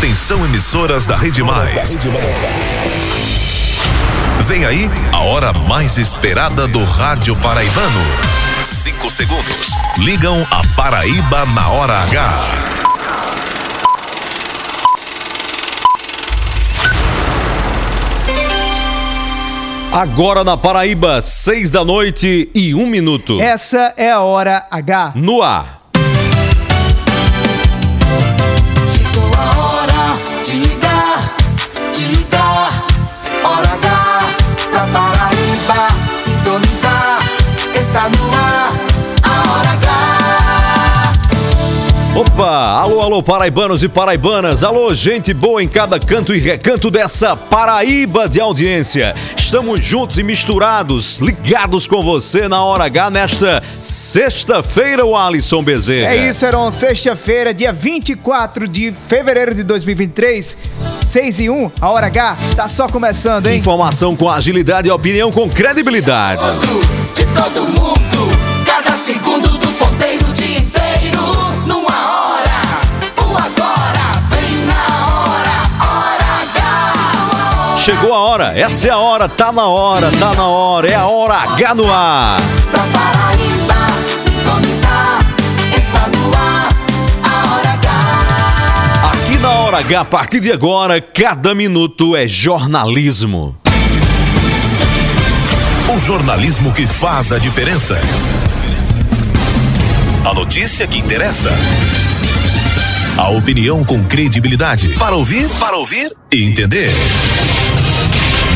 Atenção emissoras da Rede Mais. Vem aí a hora mais esperada do rádio paraibano. Cinco segundos. Ligam a Paraíba na hora H. Agora na Paraíba, seis da noite e um minuto. Essa é a hora H. No ar. Opa! Alô, alô, paraibanos e paraibanas. Alô, gente boa em cada canto e recanto dessa Paraíba de audiência. Estamos juntos e misturados, ligados com você na hora H nesta sexta-feira, o Alisson Bezerra. É isso, Heron. Sexta-feira, dia 24 de fevereiro de 2023, 6 e 1, a hora H tá só começando, hein? Informação com agilidade e opinião com credibilidade. De todo mundo, Chegou a hora, essa é a hora, tá na hora, tá na hora, é a hora H no ar. Pra Paraíba sintonizar. Está no ar, a hora H. Aqui na hora H, a partir de agora, cada minuto é jornalismo. O jornalismo que faz a diferença. A notícia que interessa. A opinião com credibilidade. Para ouvir, para ouvir e entender.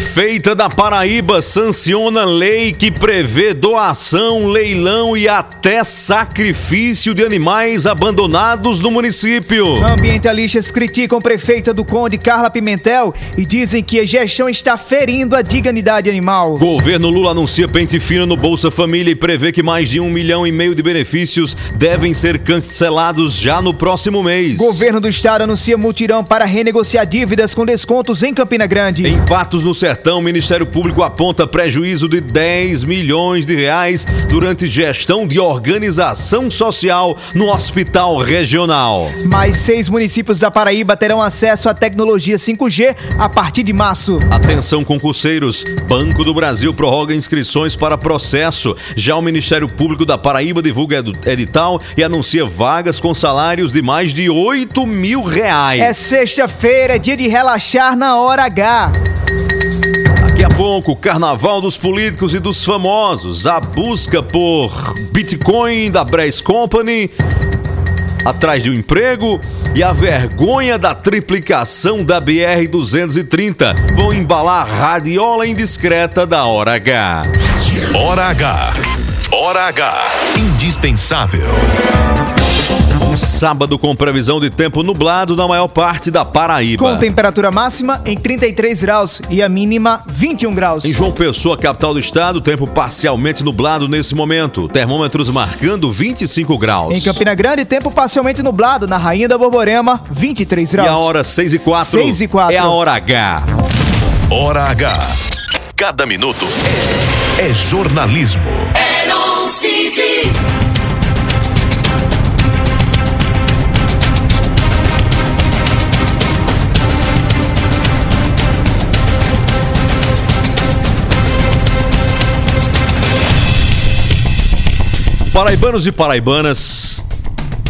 Prefeita da Paraíba sanciona lei que prevê doação, leilão e até sacrifício de animais abandonados no município. Ambientalistas criticam prefeita do Conde Carla Pimentel e dizem que a gestão está ferindo a dignidade animal. Governo Lula anuncia pente fino no Bolsa Família e prevê que mais de um milhão e meio de benefícios devem ser cancelados já no próximo mês. Governo do estado anuncia mutirão para renegociar dívidas com descontos em Campina Grande. Em Patos no Sertão, o Ministério Público aponta prejuízo de 10 milhões de reais durante gestão de organização social no hospital regional. Mais seis municípios da Paraíba terão acesso à tecnologia 5G a partir de março. Atenção concurseiros, Banco do Brasil prorroga inscrições para processo. Já o Ministério Público da Paraíba divulga edital e anuncia vagas com salários de mais de 8 mil reais. É sexta-feira, dia de relaxar na hora H. Daqui a pouco, Carnaval dos Políticos e dos Famosos, a busca por Bitcoin da Brace Company, atrás de um emprego e a vergonha da triplicação da BR-230 vão embalar a radiola indiscreta da Hora H. Hora H. Hora H. Indispensável. Sábado com previsão de tempo nublado na maior parte da Paraíba. Com temperatura máxima em 33 graus e a mínima 21 graus. Em João Pessoa, capital do estado, tempo parcialmente nublado nesse momento. Termômetros marcando 25 graus. Em Campina Grande, tempo parcialmente nublado. Na Rainha da Borborema, 23 E graus. a hora 6 e 4. 6 e 4. É a hora H. Hora H. Cada minuto é, é jornalismo. Paraibanos e paraibanas,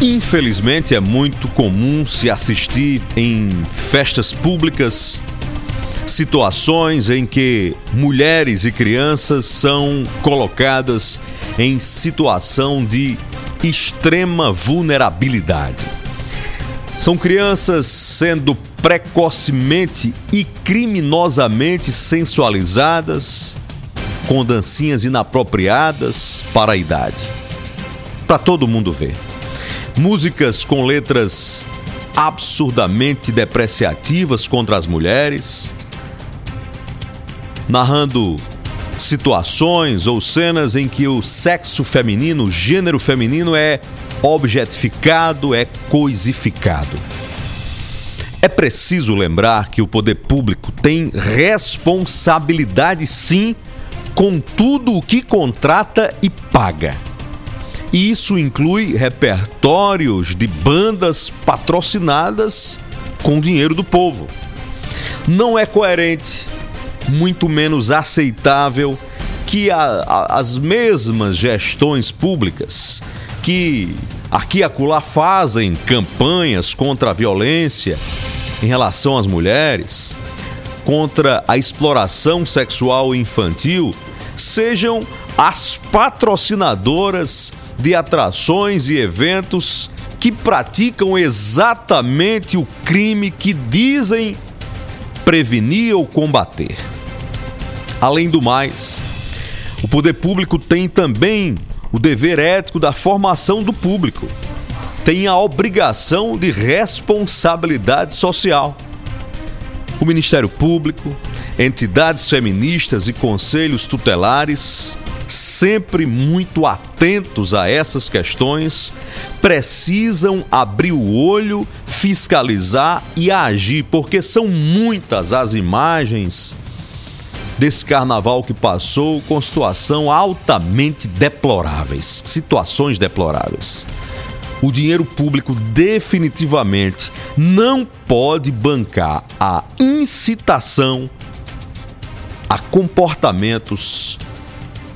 infelizmente é muito comum se assistir em festas públicas situações em que mulheres e crianças são colocadas em situação de extrema vulnerabilidade. São crianças sendo precocemente e criminosamente sensualizadas, com dancinhas inapropriadas para a idade. Para todo mundo ver. Músicas com letras absurdamente depreciativas contra as mulheres, narrando situações ou cenas em que o sexo feminino, o gênero feminino é objetificado, é coisificado. É preciso lembrar que o poder público tem responsabilidade sim com tudo o que contrata e paga. Isso inclui repertórios de bandas patrocinadas com dinheiro do povo. Não é coerente, muito menos aceitável, que a, a, as mesmas gestões públicas que aqui e acolá fazem campanhas contra a violência em relação às mulheres, contra a exploração sexual infantil, sejam as patrocinadoras de atrações e eventos que praticam exatamente o crime que dizem prevenir ou combater. Além do mais, o poder público tem também o dever ético da formação do público, tem a obrigação de responsabilidade social. O Ministério Público, entidades feministas e conselhos tutelares, sempre muito atentos a essas questões, precisam abrir o olho, fiscalizar e agir, porque são muitas as imagens desse carnaval que passou com situação altamente deploráveis, situações deploráveis. O dinheiro público definitivamente não pode bancar a incitação a comportamentos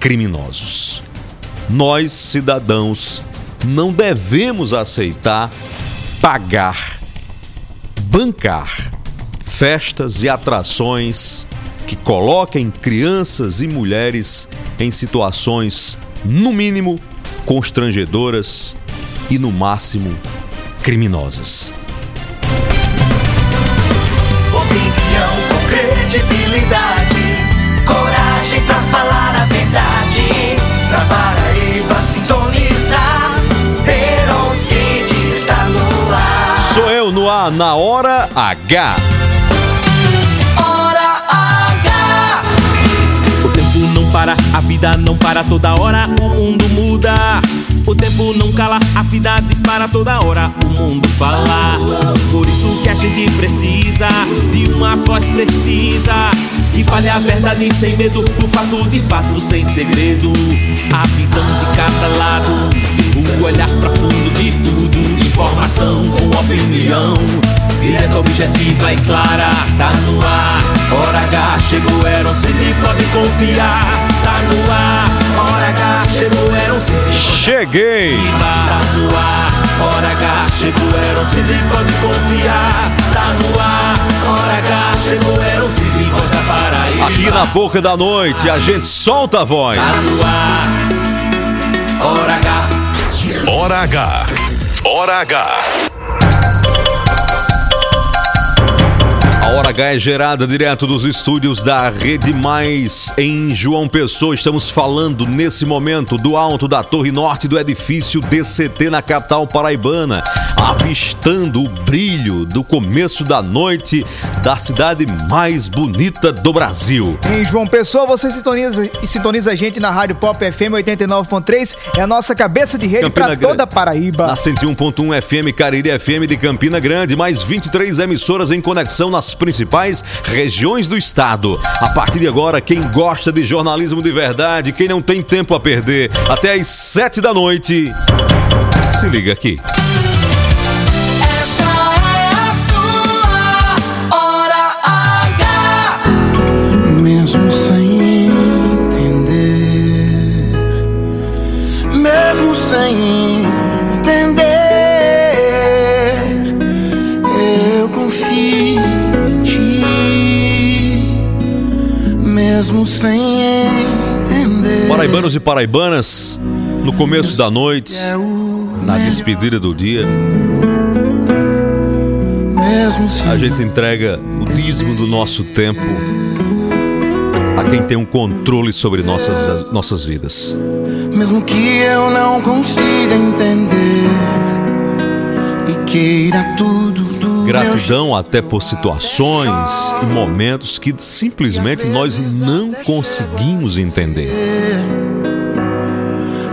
criminosos. Nós, cidadãos, não devemos aceitar pagar, bancar festas e atrações que coloquem crianças e mulheres em situações, no mínimo, constrangedoras e, no máximo, criminosas. Paraíba sintonizar, está no ar. Sou eu no ar, na hora H. Hora H. O tempo não para, a vida não para toda hora, o mundo muda. O tempo não cala, a vida dispara toda hora, o mundo fala. Por isso que a gente precisa de uma voz precisa. Que fale a verdade sem medo, o fato de fato sem segredo. A visão de cada lado, o olhar profundo de tudo. Informação com opinião, direta, objetiva e clara. Tá no ar, hora H chegou, era um CD, pode confiar. Tá no ar, hora H chegou. Cheguei! Hora H chegou, era um CD, pode confiar. Tá no ar, hora H chegou, era um voz da Paraíba. Aqui na boca da noite a gente solta a voz. Tá no ar, hora H. Hora H. Hora H. A Hora H é gerada direto dos estúdios da Rede Mais em João Pessoa. Estamos falando nesse momento do alto da Torre Norte do edifício DCT na capital paraibana, avistando o brilho do começo da noite da cidade mais bonita do Brasil. Em João Pessoa, você sintoniza, sintoniza a gente na Rádio Pop FM 89.3. É a nossa cabeça de rede para toda a Paraíba. Na 101.1 FM Cariri FM de Campina Grande, mais 23 emissoras em conexão nas principais regiões do estado. A partir de agora, quem gosta de jornalismo de verdade, quem não tem tempo a perder, até às 7 da noite, se liga aqui. É. Mesmo sem entender, mesmo sem entender, mesmo sem entender. Paraibanos e paraibanas, no começo da noite, É na despedida do dia, a gente entrega o dízimo do nosso tempo a quem tem um controle sobre nossas, nossas vidas. Mesmo que eu não consiga entender e queira tudo Gratidão até por situações e momentos que simplesmente nós não conseguimos entender.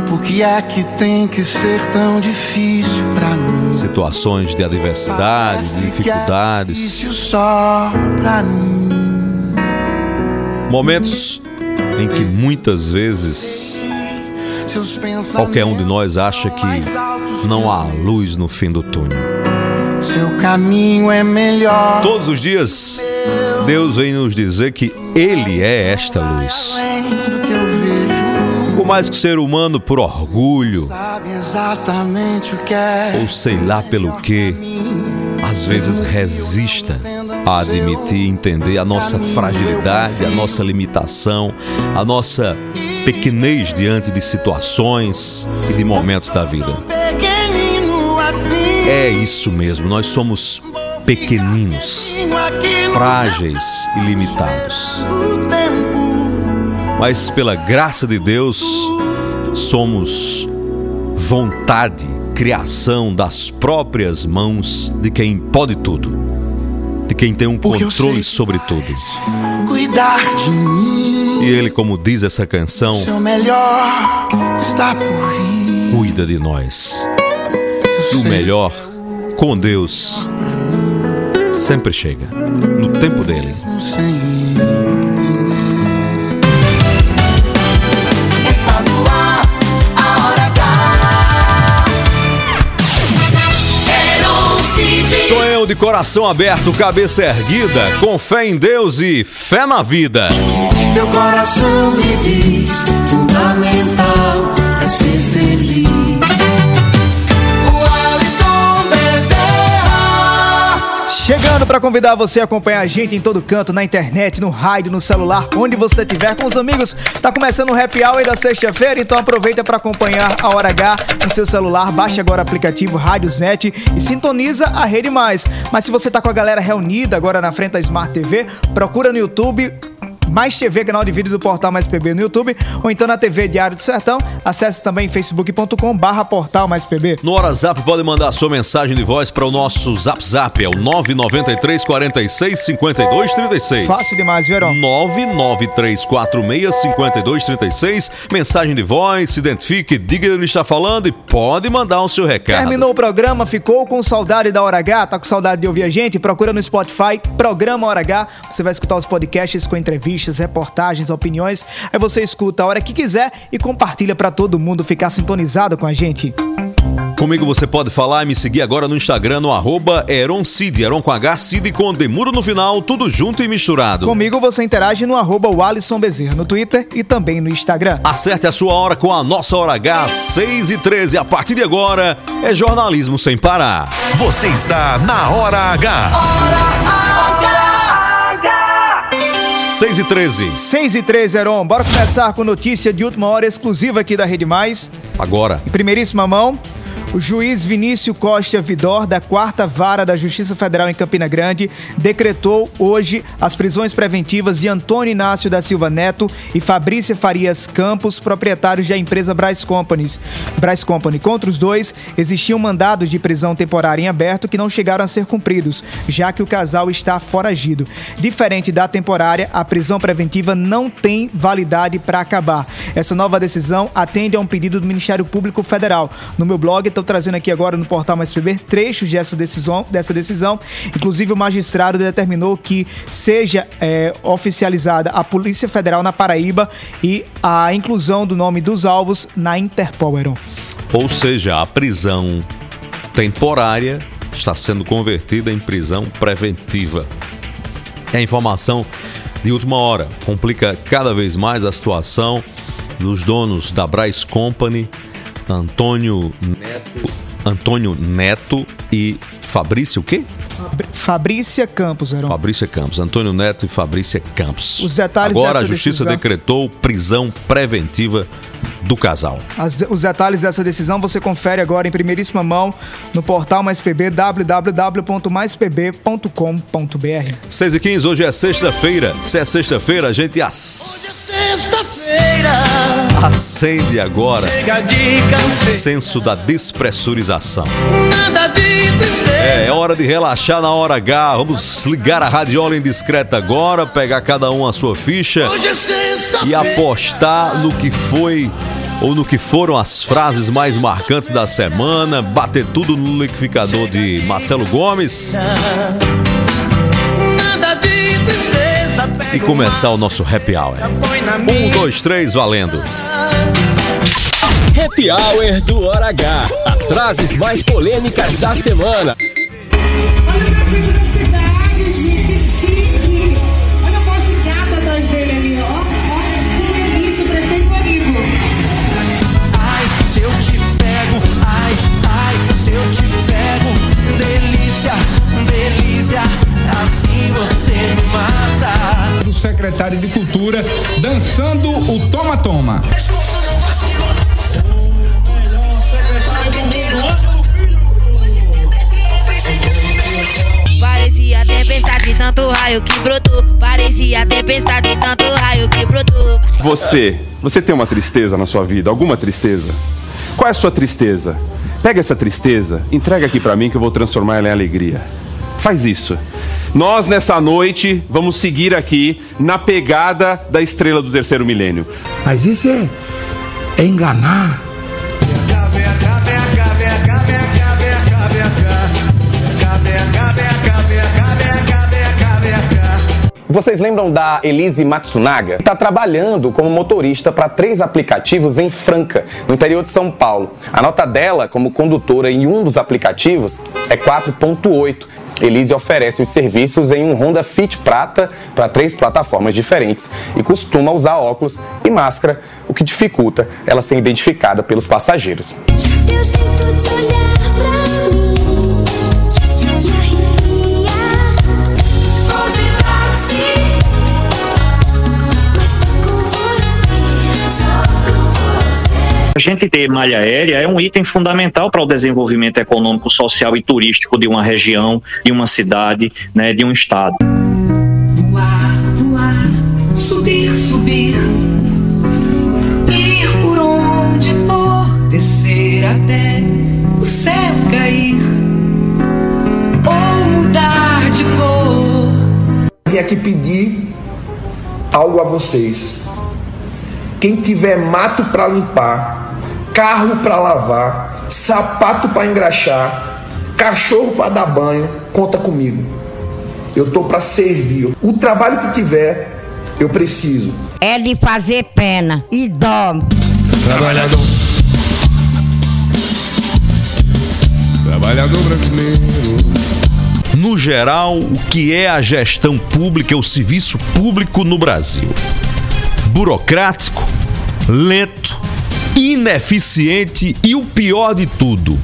Por que é que tem que ser tão difícil pra mim? Situações de adversidade, de é dificuldades, difícil só pra mim. momentos em que muitas vezes qualquer um de nós acha que não há luz no fim do túnel. Seu caminho é melhor. Todos os dias, Deus vem nos dizer que Ele é esta luz. Por mais que o ser humano, por orgulho, é. ou sei lá pelo que, às vezes resista a admitir e entender a nossa fragilidade, a nossa limitação, a nossa pequenez diante de situações e de momentos da vida. É isso mesmo, nós somos pequeninos, frágeis e limitados. Mas pela graça de Deus, somos vontade, criação das próprias mãos de quem pode tudo, de quem tem um controle sobre tudo. Cuidar de mim. E Ele, como diz essa canção, Seu melhor está por vir. cuida de nós. E o melhor, com Deus, sempre chega, no tempo dele. Sou eu de coração aberto, cabeça erguida, com fé em Deus e fé na vida. Meu coração me diz: fundamental Chegando para convidar você a acompanhar a gente em todo canto, na internet, no rádio, no celular, onde você estiver com os amigos. Tá começando o Happy Hour da sexta-feira, então aproveita para acompanhar a Hora H no seu celular. Baixe agora o aplicativo Rádiosnet e sintoniza a Rede Mais. Mas se você tá com a galera reunida agora na frente da Smart TV, procura no YouTube mais TV, canal de vídeo do Portal Mais PB no YouTube, ou então na TV Diário do Sertão. Acesse também facebook.com barra Portal Mais PB. No WhatsApp pode mandar sua mensagem de voz para o nosso Zap Zap, é o 993 46 52 36. Fácil demais, Verão. 99346 5236. Mensagem de voz, se identifique, diga onde está falando e pode mandar o seu recado. Terminou o programa, ficou com saudade da Hora H, tá com saudade de ouvir a gente? Procura no Spotify, Programa Hora H. Você vai escutar os podcasts com entrevistas, reportagens, opiniões. Aí você escuta a hora que quiser e compartilha pra todo mundo ficar sintonizado com a gente. Comigo você pode falar e me seguir agora no Instagram no arroba Eroncid, Eron com H, Cid com Demuro no final, tudo junto e misturado. Comigo você interage no arroba Walisson Bezerra no Twitter e também no Instagram. Acerte a sua hora com a nossa Hora H, 6 e 13. A partir de agora é jornalismo sem parar. Você está na Hora H. 6 e 13. 6 e 13, Heron. Bora começar com notícia de última hora exclusiva aqui da Rede Mais. Agora. Em primeiríssima mão, o juiz Vinícius Costa Vidor, da quarta vara da Justiça Federal em Campina Grande, decretou hoje as prisões preventivas de Antônio Inácio da Silva Neto e Fabrícia Farias Campos, proprietários da empresa Braz Companies. Braz Company. Contra os dois, existiam mandados de prisão temporária em aberto que não chegaram a ser cumpridos, já que o casal está foragido. Diferente da temporária, a prisão preventiva não tem validade para acabar. Essa nova decisão atende a um pedido do Ministério Público Federal. No meu blog, estou trazendo aqui agora no portal Mais PB trechos dessa decisão, dessa decisão. Inclusive, o magistrado determinou que seja é, oficializada a Polícia Federal na Paraíba e a inclusão do nome dos alvos na Interpol, Heron. Ou seja, a prisão temporária está sendo convertida em prisão preventiva. É informação de última hora. Complica cada vez mais a situação dos donos da Braz Company, Antônio Neto, Antônio Neto e Fabrício o quê? Fabrícia Campos, Heron. Fabrícia Campos, Antônio Neto e Fabrícia Campos. Os detalhes Agora dessa a justiça decisão. decretou prisão preventiva do casal. As- os detalhes dessa decisão você confere agora em primeiríssima mão no portal Mais PB, www.maispb.com.br. 6 e 15, hoje é sexta-feira. Se é sexta-feira, a gente ac- acende agora o senso da despressurização. É, é hora de relaxar na hora H. Vamos ligar a radiola indiscreta agora, pegar cada um a sua ficha e apostar no que foi ou no que foram as frases mais marcantes da semana, bater tudo no liquidificador de Marcelo Gomes e começar o nosso happy hour. Um, dois, três, valendo. Happy Hour do Hora H. As frases mais polêmicas da semana. Secretário de Cultura dançando o Toma Toma. Parecia tempestade, tanto raio que brotou. Parecia tempestade, tanto raio que brotou. Você, você tem uma tristeza na sua vida? Alguma tristeza? Qual é a sua tristeza? Pega essa tristeza, entrega aqui pra mim que eu vou transformar ela em alegria. Faz isso. Nós nessa noite vamos seguir aqui na pegada da estrela do terceiro milênio. Mas isso é, é enganar. Vocês lembram da Elise Matsunaga? Está trabalhando como motorista para três aplicativos em Franca, no interior de São Paulo. A nota dela como condutora em um dos aplicativos é 4.8. Elise oferece os serviços em um Honda Fit Prata para três plataformas diferentes e costuma usar óculos e máscara, o que dificulta ela ser identificada pelos passageiros. A gente ter malha aérea é um item fundamental para o desenvolvimento econômico, social e turístico de uma região, de uma cidade, né, de um estado. Voar, voar, subir, subir. Ir por onde for, descer até o céu cair. Ou mudar de cor. Vim aqui pedir algo a vocês. Quem tiver mato para limpar, carro para lavar, sapato para engraxar, cachorro para dar banho, conta comigo. Eu tô para servir. O trabalho que tiver, eu preciso. É de fazer pena e dó. Trabalhador. Trabalhador brasileiro. No geral, o que é a gestão pública, o serviço público no Brasil? Burocrático, lento, ineficiente e o pior de tudo,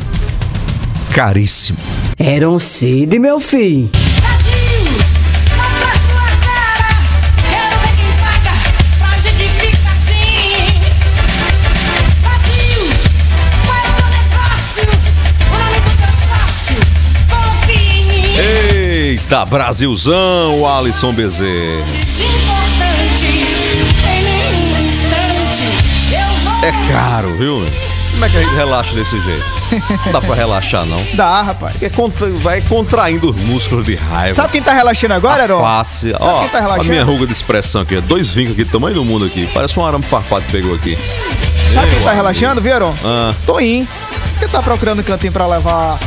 caríssimo. Era um Cid, meu filho. Quero ver quem paga, É caro, viu? Como é que a gente relaxa desse jeito? Não dá pra relaxar, não. Dá, rapaz. É contra- vai contraindo os músculos de raiva. Sabe quem tá relaxando agora, Heron? Face. Sabe Ó, quem tá a relaxando? minha ruga de expressão aqui. Dois vincos aqui, tamanho do mundo aqui. Parece um arame farpado que pegou aqui. Sabe quem tá relaxando, viu, Heron? Ah. Toim. Diz que tá procurando um cantinho pra levar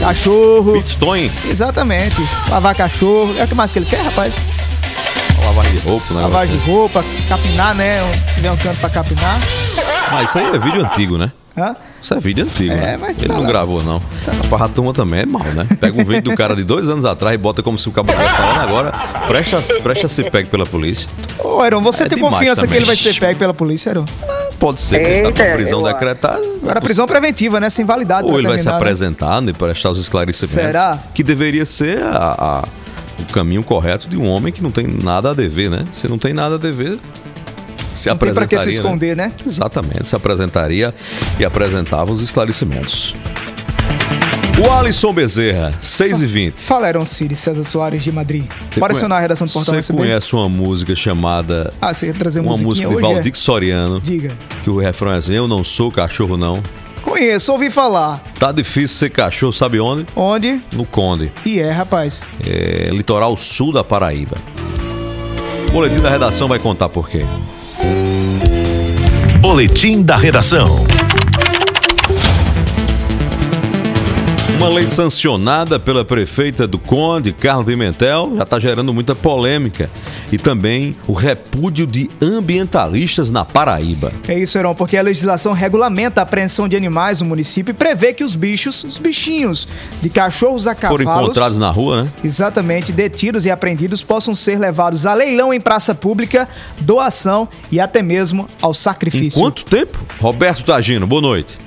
cachorro. Bitcoin? Exatamente. Lavar cachorro. É o que mais que ele quer, rapaz? Lavagem de roupa, né? Lavagem de roupa, capinar, né? Tiver um canto pra capinar. Mas isso aí é vídeo antigo, né? Hã? Isso é vídeo antigo. É, né? mas Ele tá não lá. gravou, não. A parra turma também é mal, né? Pega um vídeo do cara de dois anos atrás e bota como se o cabo estivesse falando agora. Presta, presta se pegue pela polícia. Ô, Heron, você É tem confiança que também. ele vai ser pego pela polícia, Heron? Pode ser que ele tá com prisão decretada. Agora, prisão preventiva, né? Sem validade. Ou pra ele vai se né? apresentar né, e prestar os esclarecimentos. Será? Que deveria ser a- a- o caminho correto de um homem que não tem nada a dever, né? Se não tem nada a dever, se Não tem pra que se apresentaria, esconder, né? Exatamente, se apresentaria e apresentava os esclarecimentos. O Alisson Bezerra, 6 e 20 Fala, Aaron City, César Soares de Madrid. Você Bora acionar a redação do Portal Você conhece uma música chamada. Ah, você ia trazer Uma música de é? Valdir Soriano. Diga. Que o refrão é assim: Eu não sou cachorro, não. Conheço, ouvi falar. Tá difícil ser cachorro, sabe onde? Onde? No Conde. E é, rapaz. É, litoral sul da Paraíba. O boletim da redação vai contar por quê. Boletim da redação. Uma lei sancionada pela prefeita do Conde, Carlos Pimentel, já está gerando muita polêmica. E também o repúdio de ambientalistas na Paraíba. É isso, Heron, porque a legislação regulamenta a apreensão de animais no município e prevê que os bichos, os bichinhos, de cachorros a Foram cavalos... encontrados na rua, né? Exatamente, detidos e apreendidos possam ser levados a leilão em praça pública, doação e até mesmo ao sacrifício. Em quanto tempo? Roberto Tagino, boa noite.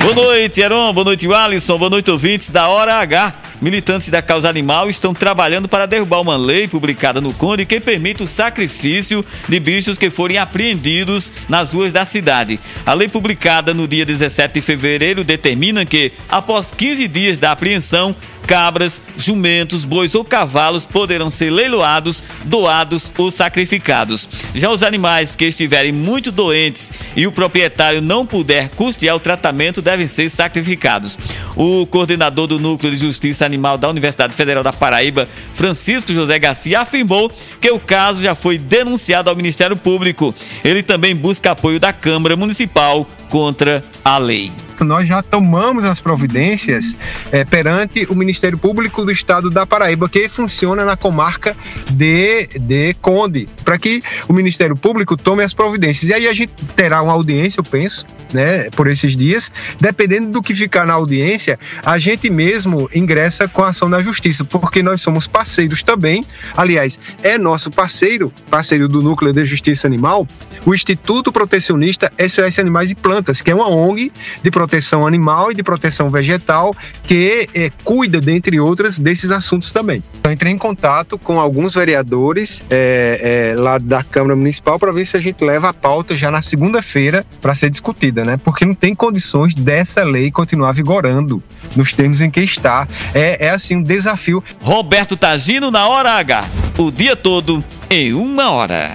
Boa noite, Heron. Boa noite, Alisson. Boa noite, ouvintes da Hora H. Militantes da causa animal estão trabalhando para derrubar uma lei publicada no Conde que permite o sacrifício de bichos que forem apreendidos nas ruas da cidade. A lei publicada no dia 17 de fevereiro determina que, após 15 dias da apreensão, cabras, jumentos, bois ou cavalos poderão ser leiloados, doados ou sacrificados. Já os animais que estiverem muito doentes e o proprietário não puder custear o tratamento devem ser sacrificados. O coordenador do Núcleo de Justiça Animal da Universidade Federal da Paraíba, Francisco José Garcia, afirmou que o caso já foi denunciado ao Ministério Público. Ele também busca apoio da Câmara Municipal contra a lei. nós já tomamos as providências eh, perante o Ministério Público do Estado da Paraíba, que funciona na comarca de, de Conde, para que o Ministério Público tome as providências. E aí a gente terá uma audiência, eu penso, né, por esses dias. Dependendo do que ficar na audiência, a gente mesmo ingressa com a ação na justiça, porque nós somos parceiros também. Aliás, é nosso parceiro, parceiro do Núcleo de Justiça Animal, o Instituto Protecionista SOS Animais e Plantas, que é uma ONG de proteção animal e de proteção vegetal que eh, cuida, dentre outras, desses assuntos também. Eu entrei em contato com alguns vereadores eh, eh, lá da Câmara Municipal para ver se a gente leva a pauta já na segunda-feira para ser discutida, né? Porque não tem condições dessa lei continuar vigorando nos termos em que está. É, é assim um desafio. Roberto Tagino na Hora H. O dia todo em uma hora.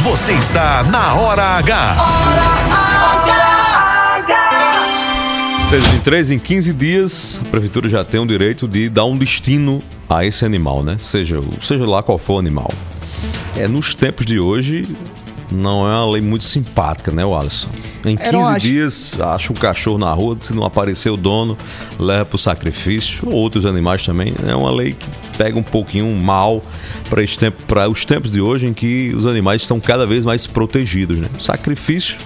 Você está na Hora H. 623, em 15 dias, a prefeitura já tem o direito de dar um destino a esse animal, né? Seja, o- seja lá qual for o animal. É, nos tempos de hoje, não é uma lei muito simpática, né, Alisson? Em 15 É, não, acho- dias, acha um cachorro na rua, se não aparecer o dono, leva pro sacrifício, ou outros animais também. É uma lei que pega um pouquinho mal para tempo, para os tempos de hoje em que os animais estão cada vez mais protegidos, né? Sacrifício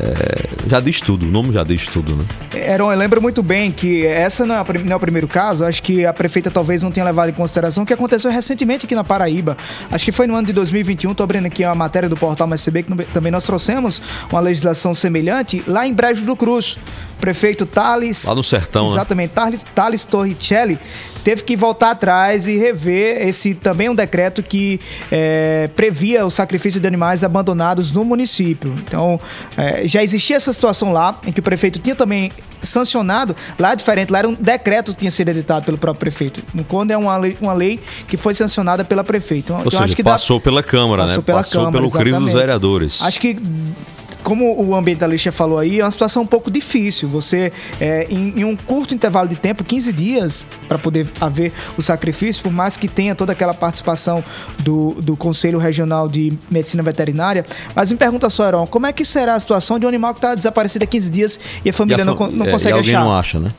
é, já diz tudo, o nome já diz tudo, né? Heron, eu lembro muito bem que essa não é, a não é o primeiro caso. Acho que a prefeita talvez não tenha levado em consideração o que aconteceu recentemente aqui na Paraíba. Acho que foi no ano de 2021. Tô abrindo aqui a matéria do portal Mais CB, que também nós trouxemos uma legislação semelhante lá em Brejo do Cruz. Prefeito Thales. Lá no sertão, né? Exatamente. Thales, Thales Torricelli teve que voltar atrás e rever esse também um decreto que é, previa o sacrifício de animais abandonados no município. Então, é, já existia essa situação lá, em que o prefeito tinha também sancionado, lá é diferente, lá era um decreto que tinha sido editado pelo próprio prefeito. No Conde é uma lei, uma lei que foi sancionada pela prefeita. Então, Ou então seja, acho que dá- passou pela Câmara, Passou né? pela passou Câmara, pelo crivo dos vereadores. Acho que como o ambientalista falou aí, é uma situação um pouco difícil. Você, é, em, em um curto intervalo de tempo, 15 dias, para poder haver o sacrifício, por mais que tenha toda aquela participação do, do Conselho Regional de Medicina Veterinária. Mas me pergunta só, Heron, como é que será a situação de um animal que está desaparecido há 15 dias e a família E a não, não é, consegue e alguém achar? não acha, né?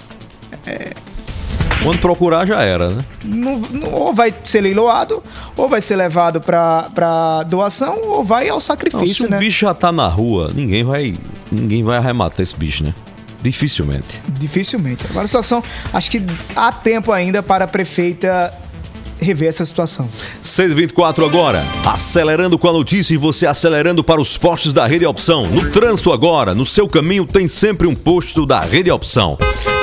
Quando procurar já era, né? Não- não- ou vai ser leiloado, ou vai ser levado para doação, ou vai ao Não, se sacrifício, o né? bicho já tá na rua, ninguém vai, ninguém vai arrematar esse bicho, né? Dificilmente. Dificilmente. Agora a situação, acho que há tempo ainda para a prefeita rever essa situação. 624 agora, acelerando com a notícia e você acelerando para os postos da Rede Opção. No trânsito agora, no seu caminho tem sempre um posto da Rede Opção.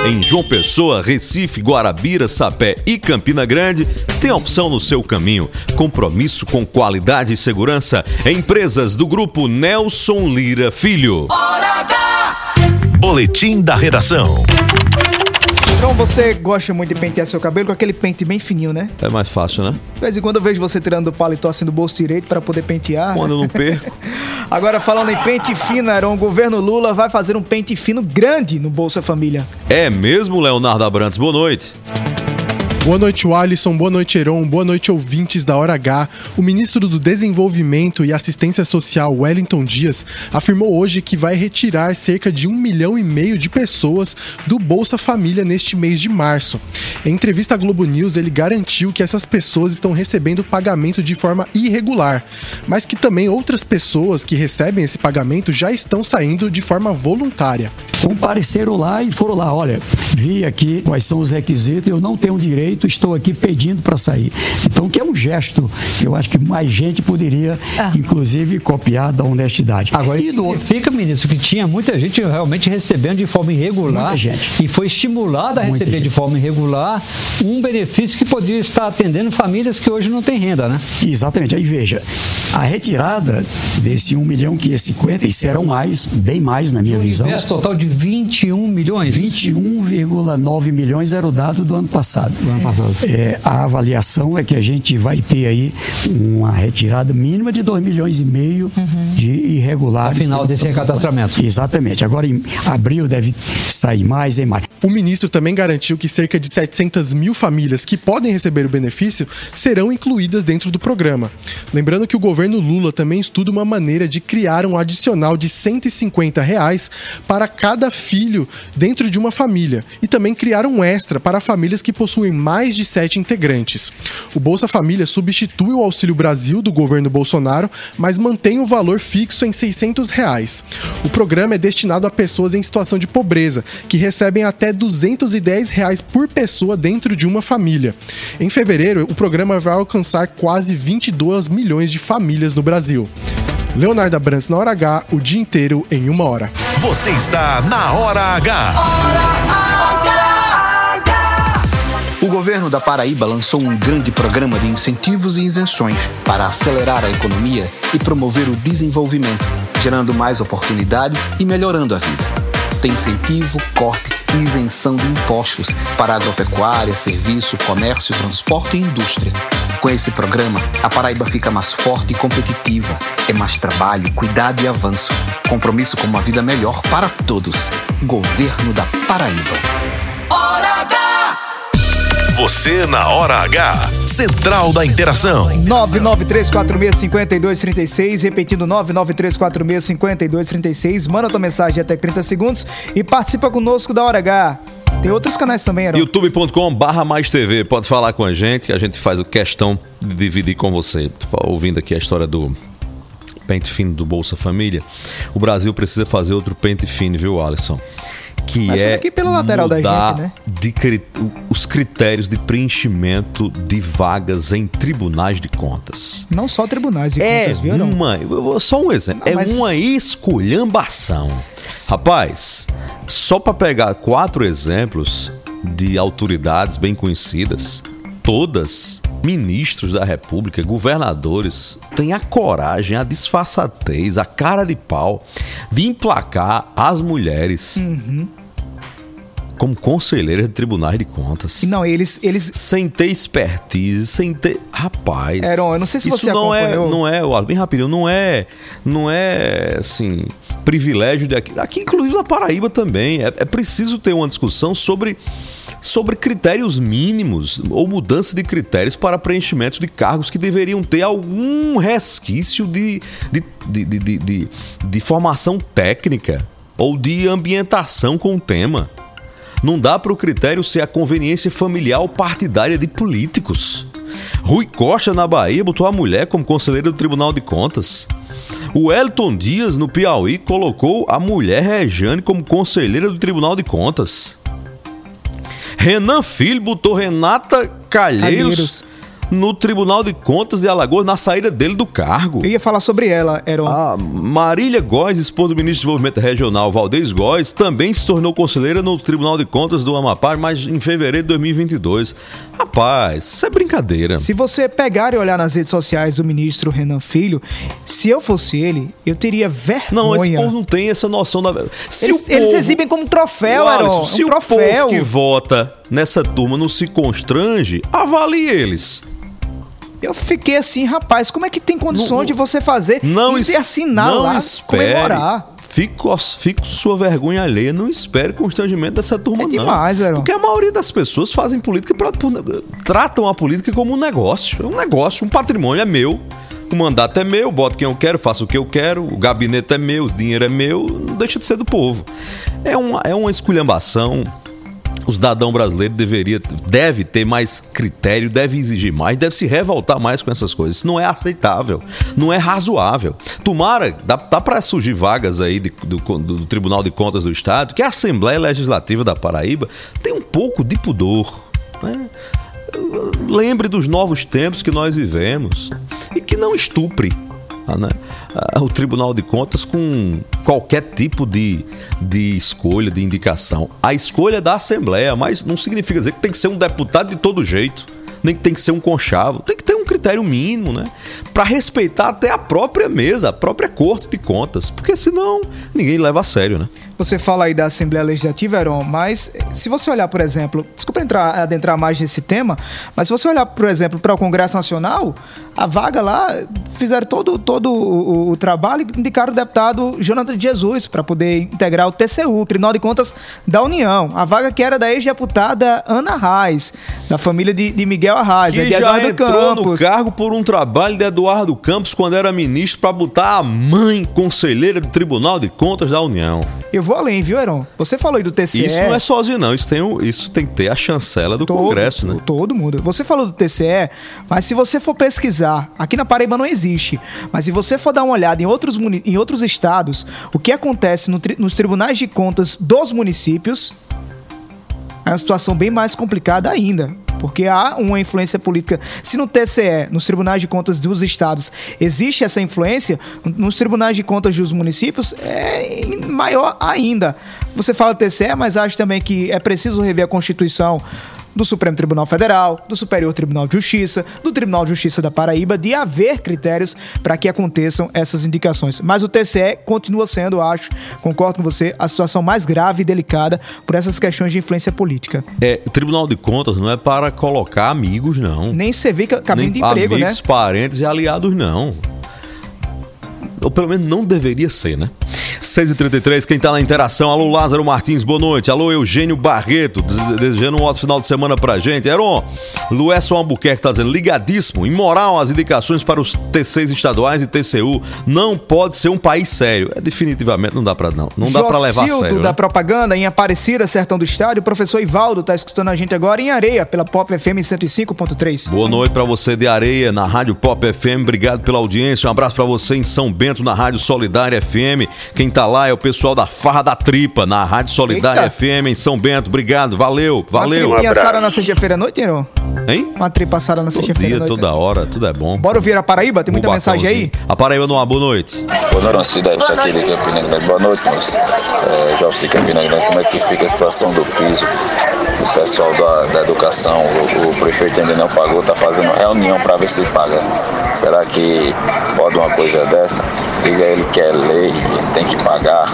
Em João Pessoa, Recife, Guarabira, Sapé e Campina Grande, tem opção no seu caminho. Compromisso com qualidade e segurança. Empresas do grupo Nelson Lira Filho. Boletim da redação. Então você gosta muito de pentear seu cabelo com aquele pente bem fininho, né? É mais fácil, né? De vez em quando eu vejo você tirando o paletó assim do bolso direito para poder pentear. Quando eu não perco. Agora falando em pente fino, Aaron, o governo Lula vai fazer um pente fino grande no Bolsa Família. É mesmo, Leonardo Abrantes? Boa noite. Boa noite, Alisson. Boa noite, Heron. Boa noite, ouvintes da Hora H. O ministro do Desenvolvimento e Assistência Social, Wellington Dias, afirmou hoje que vai retirar cerca de um milhão e meio de pessoas do Bolsa Família neste mês de março. Em entrevista à Globo News, ele garantiu que essas pessoas estão recebendo pagamento de forma irregular, mas que também outras pessoas que recebem esse pagamento já estão saindo de forma voluntária. Compareceram lá e foram lá, olha, vi aqui quais são os requisitos, eu não tenho direito, estou aqui pedindo para sair. Então, que é um gesto que eu acho que mais gente poderia, inclusive, copiar da honestidade. Agora, e do, fica, ministro, que tinha muita gente realmente recebendo de forma irregular Muita gente. e foi estimulada a Muita receber de forma irregular um benefício que poderia estar atendendo famílias que hoje não têm renda, né? Exatamente. Aí veja, a retirada desse 1 milhão 550, e serão mais, bem mais na minha visão. Universo total de 21 milhões. 21,9 milhões era o dado do ano passado. Do ano passado. É, a avaliação é que a gente vai ter aí uma retirada mínima de 2 milhões e meio de irregulares. Ao final desse recadastramento. Exatamente. Agora em abril deve sair mais e mais. O ministro também garantiu que cerca de 700 mil famílias que podem receber o benefício serão incluídas dentro do programa. Lembrando que o governo Lula também estuda uma maneira de criar um adicional de 150 reais para cada filho dentro de uma família e também criar um extra para famílias que possuem mais de sete integrantes. O Bolsa Família substitui o Auxílio Brasil do governo Bolsonaro, mas mantém o valor fixo em 600 reais. O programa é destinado a pessoas em situação de pobreza, que recebem até 210 reais por pessoa dentro de uma família. Em fevereiro, o programa vai alcançar quase 22 milhões de famílias no Brasil. Leonardo Abrantes na hora H, o dia inteiro em uma hora. Você está na Hora H. O governo da Paraíba lançou um grande programa de incentivos e isenções para acelerar a economia e promover o desenvolvimento, gerando mais oportunidades e melhorando a vida. Tem incentivo, corte e isenção de impostos para agropecuária, serviço, comércio, transporte e indústria. Com esse programa, a Paraíba fica mais forte e competitiva. É mais trabalho, cuidado e avanço. Compromisso com uma vida melhor para todos. Governo da Paraíba. Hora H. Você na Hora H. Central da Interação. 993465236, repetindo 993465236. Manda tua mensagem até 30 segundos e participa conosco da Hora H. Tem outros canais também, Aaron. youtube.com barra mais TV. Pode falar com a gente, que a gente faz o questão de dividir com você. Tô ouvindo aqui a história do pente fino do Bolsa Família. O Brasil precisa fazer outro pente fino, viu, Alisson? Que Mas é aqui pela lateral da gente, né? de os critérios de preenchimento de vagas em tribunais de contas. Não só tribunais de É contas, viu, uma, só um exemplo, Não, é mas- uma esculhambação. Rapaz, só para pegar quatro exemplos de autoridades bem conhecidas, todas ministros da República, governadores, têm a coragem, a disfarçatez, a cara de pau de emplacar as mulheres Uhum. como conselheiras de tribunais de contas. Não, eles, eles. Sem ter expertise, sem ter. Rapaz. Aaron, eu não sei se isso você não acompanhou. é, não é, bem rapidinho, não é, não é assim privilégio de aqui, aqui inclusive na Paraíba também. É, é preciso ter uma discussão sobre sobre critérios mínimos ou mudança de critérios para preenchimento de cargos que deveriam ter algum resquício de, de, de, de, de, de- formação técnica ou de ambientação com o tema. Não dá para o critério ser a conveniência familiar ou partidária de políticos. Rui Costa, na Bahia, botou a mulher como conselheira do Tribunal de Contas. O Elton Dias, no Piauí, colocou a mulher Rejane como conselheira do Tribunal de Contas. Renan Filho botou Renata Calheiros, Calheiros. No Tribunal de Contas de Alagoas na saída dele do cargo. Eu ia falar sobre ela, Heron. A Marília Góes, esposa do ministro de Desenvolvimento Regional Valdez Góes, também se tornou conselheira no Tribunal de Contas do Amapá, mas em fevereiro de 2022. Rapaz, isso é brincadeira. Se você pegar e olhar nas redes sociais do ministro Renan Filho, se eu fosse ele, eu teria vergonha. Não, esse povo não tem essa noção da. Se eles, povo- eles exibem como troféu, Heron. se um o troféu. povo que vota nessa turma não se constrange, avalie eles. Eu fiquei assim, rapaz, como é que tem condições de você fazer Não e assinar não lá, espere. comemorar? Fico, fico sua vergonha alheia. Não espere constrangimento dessa turma, não. demais, Heron. Porque a maioria das pessoas fazem política pra, por- tratam a política como um negócio. É um negócio, um patrimônio é meu. O mandato é meu, boto quem eu quero, faço o que eu quero, o gabinete é meu, o dinheiro é meu, não deixa de ser do povo. É uma, é uma esculhambação. O cidadão brasileiro deveria, deve ter mais critério, deve exigir mais, deve se revoltar mais com essas coisas. Isso não é aceitável, não é razoável. Tomara, dá, dá para surgir vagas aí de- do, do Tribunal de Contas do Estado, que a Assembleia Legislativa da Paraíba tem um pouco de pudor. Né? Lembre dos novos tempos que nós vivemos e que não estupre né? Ah, o Tribunal de Contas com qualquer tipo de, de escolha, de indicação. A escolha é da Assembleia, mas não significa dizer que tem que ser um deputado de todo jeito, nem que tem que ser um conchavo. Tem que ter um critério mínimo, né? Para respeitar até a própria mesa, a própria Corte de Contas, porque senão ninguém leva a sério, né? Você fala aí da Assembleia Legislativa, Heron, mas se você olhar, por exemplo, desculpa entrar, adentrar mais nesse tema, mas se você olhar, por exemplo, para o Congresso Nacional, a vaga lá, fizeram todo, todo o, o- o trabalho e indicaram o deputado Jonathan de Jesus para poder integrar o TCU, Tribunal de Contas da União. A vaga que era da ex-deputada Ana Reis, da família de, de Miguel Arraes, que é de já Eduardo entrou no Campos. cargo por um trabalho de Eduardo Campos quando era ministro para botar a mãe conselheira do Tribunal de Contas da União. Eu vou além, viu, Heron? Você falou aí do TCE. Isso não é sozinho, não. Isso tem, o- isso tem que ter a chancela do Congresso, né? Todo mundo. Você falou do TCE, mas se você for pesquisar, aqui na Paraíba não existe, mas se você for dar uma olhada em outros, em outros estados, o que acontece no tri- nos tribunais de contas dos municípios é uma situação bem mais complicada ainda. Porque há uma influência política. Se no TCE, nos tribunais de contas dos estados, existe essa influência, nos tribunais de contas dos municípios é maior ainda. Você fala TCE, mas acho também que é preciso rever a Constituição do Supremo Tribunal Federal, do Superior Tribunal de Justiça, do Tribunal de Justiça da Paraíba, de haver critérios para que aconteçam essas indicações. Mas o TCE continua sendo, acho, concordo com você, a situação mais grave e delicada por essas questões de influência política. É, o Tribunal de Contas não é para colocar amigos, não. Nem servir ca- caminho Nem de emprego, né? amigos, parentes e aliados, não. Ou pelo menos não deveria ser, né? 6h33, quem tá na interação? Alô, Lázaro Martins, boa noite. Alô, Eugênio Barreto, des- desejando um ótimo final de semana pra gente. Heron, Luesson Albuquerque tá dizendo, ligadíssimo, imoral as indicações para os T6 estaduais e TCU. Não pode ser um país sério. É, definitivamente não dá pra não. Não dá pra levar a sério. da né? Propaganda, em Aparecida, Sertão do Estado. O professor Ivaldo tá escutando a gente agora em Areia, pela Pop FM 105.3. Boa noite pra você de Areia, na Rádio Pop FM. Obrigado pela audiência. Um abraço pra você em São Bento, na Rádio Solidária FM. Quem tá lá é o pessoal da Farra da Tripa, na Rádio Solidária Eita. FM em São Bento. Obrigado, valeu, valeu. Uma tripinha assada na sexta-feira à noite, Heron? Hein? Uma tripa assada na sexta-feira à dia, noite. toda hora, tudo é bom. Bora ouvir a Paraíba? Tem muita mensagem aí? A Paraíba não boa noite. Boa noite, cidade aqui de Campina Grande. Boa noite, moço. É, Jorge de Campina Grande, como é que fica a situação do piso? O pessoal da, da educação, o, o prefeito ainda não pagou, está fazendo reunião para ver se paga. Será que pode uma coisa dessa? Diga ele que é lei, ele tem que pagar.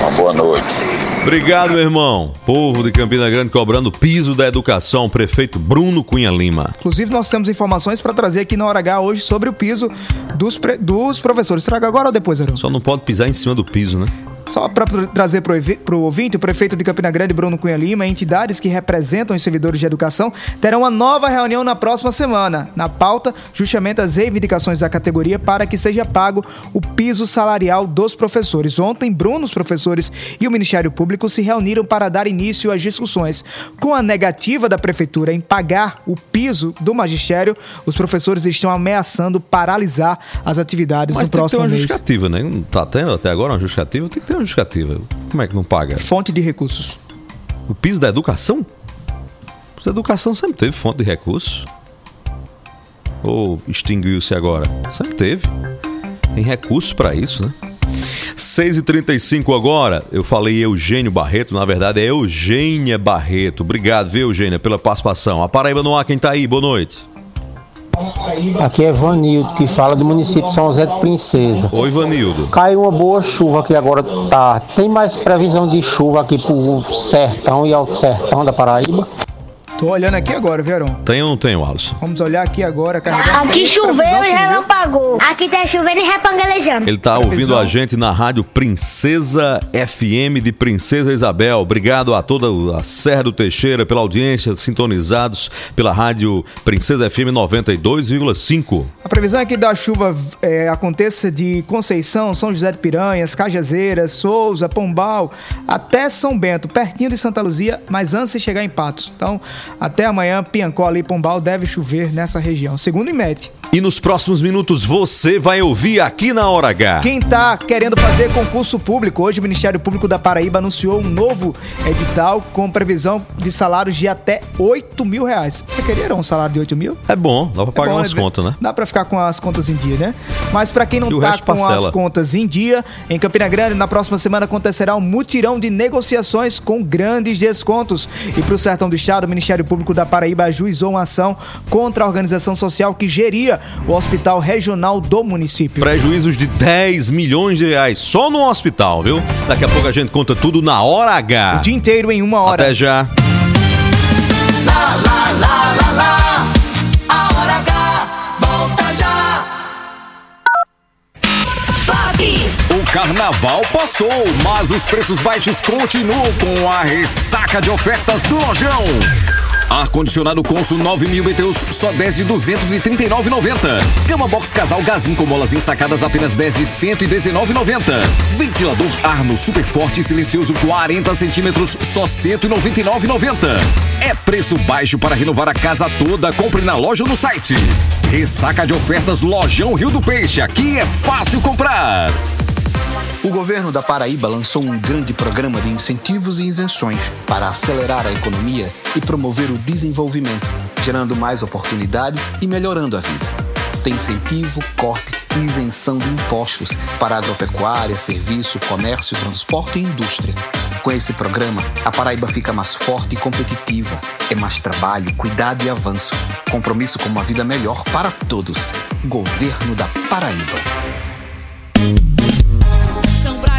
Uma boa noite. Obrigado, meu irmão. Povo de Campina Grande cobrando piso da educação, prefeito Bruno Cunha Lima. Inclusive, nós temos informações para trazer aqui na Hora H hoje sobre o piso dos, pre- dos professores. Traga agora ou depois, Heron? Só não pode pisar em cima do piso, né? Só para trazer para o ouvinte, o prefeito de Campina Grande, Bruno Cunha Lima, e entidades que representam os servidores de educação terão uma nova reunião na próxima semana. Na pauta, justamente as reivindicações da categoria para que seja pago o piso salarial dos professores. Ontem, Bruno, os professores e o Ministério Público se reuniram para dar início às discussões. Com a negativa da prefeitura em pagar o piso do magistério, os professores estão ameaçando paralisar as atividades Mas no tem que ter próximo uma mês. justificativa, né? Não tá tendo até agora uma justificativa? Tem que ter uma justificativa. Como é que não paga? Fonte de recursos. O piso da educação? Da educação sempre teve fonte de recursos. Ou extinguiu-se agora? Sempre teve. Tem recursos para isso, né? 6h35 agora. Eu falei Eugênio Barreto, na verdade é Eugênia Barreto. Obrigado, viu, Eugênia, pela participação. A Paraíba no ar, quem tá aí? Boa noite. Aqui é Vanildo, que fala do município de São José de Princesa. Oi, Vanildo. Caiu uma boa chuva aqui agora, tá. Tem mais previsão de chuva aqui pro sertão e alto sertão da Paraíba? Tô olhando aqui agora, viu, Aron? Tem ou não tem, Alisson? Vamos olhar aqui agora, carregar. Aqui choveu e relampagou. Aqui tá chovendo e repangalejando. Ele tá ouvindo Previsão. a gente na rádio Princesa FM de Princesa Isabel. Obrigado a toda a Serra do Teixeira pela audiência, sintonizados pela rádio Princesa FM 92,5. A previsão é que da chuva é, aconteça de Conceição, São José de Piranhas, Cajazeiras, Souza, Pombal, até São Bento, pertinho de Santa Luzia, mas antes de chegar em Patos. Então, até amanhã, Piancó e Pombal deve chover nessa região, segundo o IMET. E nos próximos minutos você vai ouvir aqui na Hora H. Quem está querendo fazer concurso público, hoje o Ministério Público da Paraíba anunciou um novo edital com previsão de salários de até 8 mil reais. Você queria um salário de 8 mil? É bom, dá pra pagar bom, umas né? contas, né? Dá pra ficar com as contas em dia, né? Mas pra quem não o tá resto com parcela. as contas em dia, em Campina Grande, na próxima semana acontecerá um mutirão de negociações com grandes descontos. E pro Sertão do Estado, o Ministério Público da Paraíba ajuizou uma ação contra a organização social que geria o Hospital Regional do município. Prejuízos de 10 milhões de reais só no hospital, viu? Daqui a pouco a gente conta tudo na Hora H. O dia inteiro em uma hora. Até já. Lá, lá, carnaval passou, mas os preços baixos continuam com a ressaca de ofertas do Lojão. Ar-condicionado Consul 9000 BTUs só 10 de 239,90. Cama Box Casal Gazin com molas ensacadas apenas 10 de 119,90. Ventilador Arno Super Forte e Silencioso 40 centímetros só 199,90. É preço baixo para renovar a casa toda. Compre na loja ou no site. Ressaca de ofertas Lojão Rio do Peixe. Aqui é fácil comprar. O governo da Paraíba lançou um grande programa de incentivos e isenções para acelerar a economia e promover o desenvolvimento, gerando mais oportunidades e melhorando a vida. Tem incentivo, corte e isenção de impostos para agropecuária, serviço, comércio, transporte e indústria. Com esse programa, a Paraíba fica mais forte e competitiva. É mais trabalho, cuidado e avanço. Compromisso com uma vida melhor para todos. Governo da Paraíba.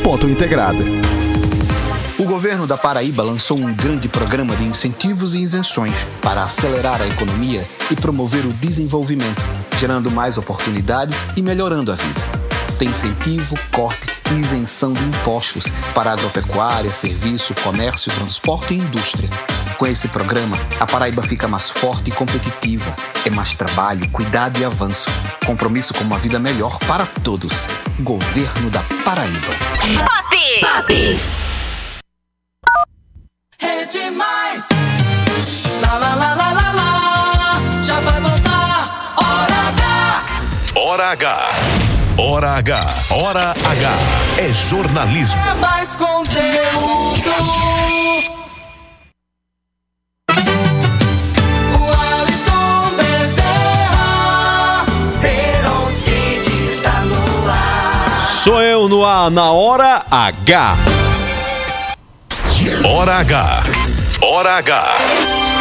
múltipla.integrada. O governo da Paraíba lançou um grande programa de incentivos e isenções para acelerar a economia e promover o desenvolvimento, gerando mais oportunidades e melhorando a vida. Tem incentivo, corte e isenção de impostos para agropecuária, serviço, comércio, transporte e indústria. Com esse programa, a Paraíba fica mais forte e competitiva. É mais trabalho, cuidado e avanço. Compromisso com uma vida melhor para todos. Governo da Paraíba. Pop! Pop! É demais! Lá, lá, lá, lá, lá, lá. Já vai voltar, hora H! Hora H. Hora H. Hora H. É jornalismo. É mais conteúdo. O Alisson Bezerra, Heron City está no ar. Sou eu no ar, na Hora H. Hora H. Hora H.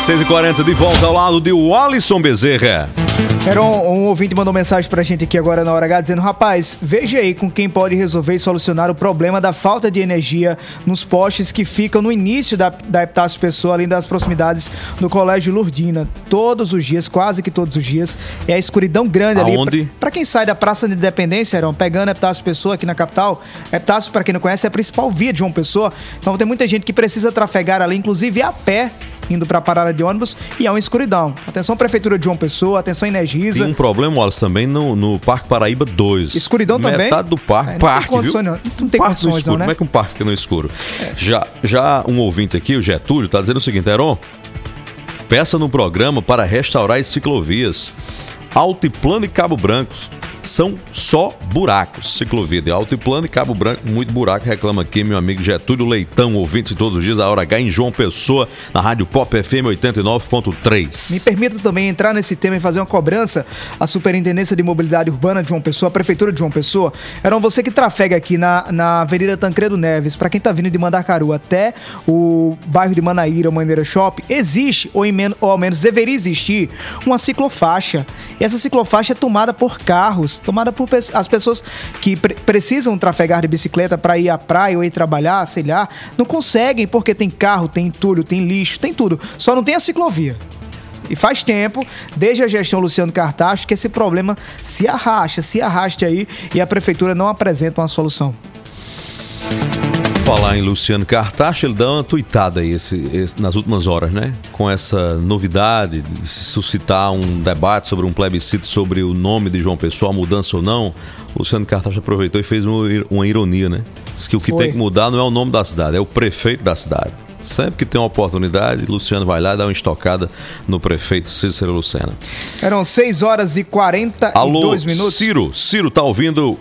6h40 de volta ao lado de Alisson Bezerra. Era um, ouvinte mandou mensagem pra gente aqui agora na hora H dizendo: Rapaz, veja aí com quem pode resolver e solucionar o problema da falta de energia nos postes que ficam no início da, da Epitácio Pessoa, além das proximidades do Colégio Lurdina. Todos os dias, quase que todos os dias, é a escuridão grande ali. Aonde? Pra, pra quem sai da Praça de Independência, Heron, pegando a Epitácio Pessoa aqui na capital, Epitácio, pra quem não conhece, é a principal via de João Pessoa. Então tem muita gente que precisa trafegar ali, inclusive a pé. Indo pra parada de ônibus e é uma escuridão. Atenção, Prefeitura de João Pessoa, atenção, Tem um problema, Wallace, também no, no Parque Paraíba 2. Escuridão também? Metade do parque. É, não tem parque, condições, viu? não. Não tem parque no condições, escuro. não, né? Como é que um parque fica no escuro? Já, já um ouvinte aqui, o Getúlio, tá dizendo o seguinte, Heron, peça no programa para restaurar as ciclovias. Altiplano e Cabo Brancos são só buracos. Ciclovia de Altiplano e Cabo Branco, muito buraco. Reclama aqui meu amigo Getúlio Leitão, ouvinte todos os dias, a hora H em João Pessoa, na Rádio Pop FM 89.3. Me permita também entrar nesse tema e fazer uma cobrança à Superintendência de Mobilidade Urbana de João Pessoa, a Prefeitura de João Pessoa. Eram você que trafega aqui na, na Avenida Tancredo Neves, para quem tá vindo de Mandacaru até o bairro de Manaíra, Maneira Shop, existe, ou, em men- ou ao menos deveria existir, uma ciclofaixa. E essa ciclofaixa é tomada por carros, tomada por as pessoas que pre- precisam trafegar de bicicleta para ir à praia ou ir trabalhar, sei lá, não conseguem porque tem carro, tem entulho, tem lixo, tem tudo. Só não tem a ciclovia. E faz tempo, desde a gestão Luciano Cartacho, que esse problema se arrasta, se arraste aí e a prefeitura não apresenta uma solução. Falar em Luciano Cartacho, ele dá uma tuitada aí esse, esse- nas últimas horas, né? Com essa novidade de suscitar um debate sobre um plebiscito sobre o nome de João Pessoa, mudança ou não. Luciano Cartacho aproveitou e fez um- uma ironia, né? Diz que o que Foi. tem que mudar não é o nome da cidade, é o prefeito da cidade. Sempre que tem uma oportunidade, Luciano vai lá e dá uma estocada no prefeito Cícero Lucena. Eram 6 horas e 42 Alô, minutos. Ciro. Ciro tá ouvindo,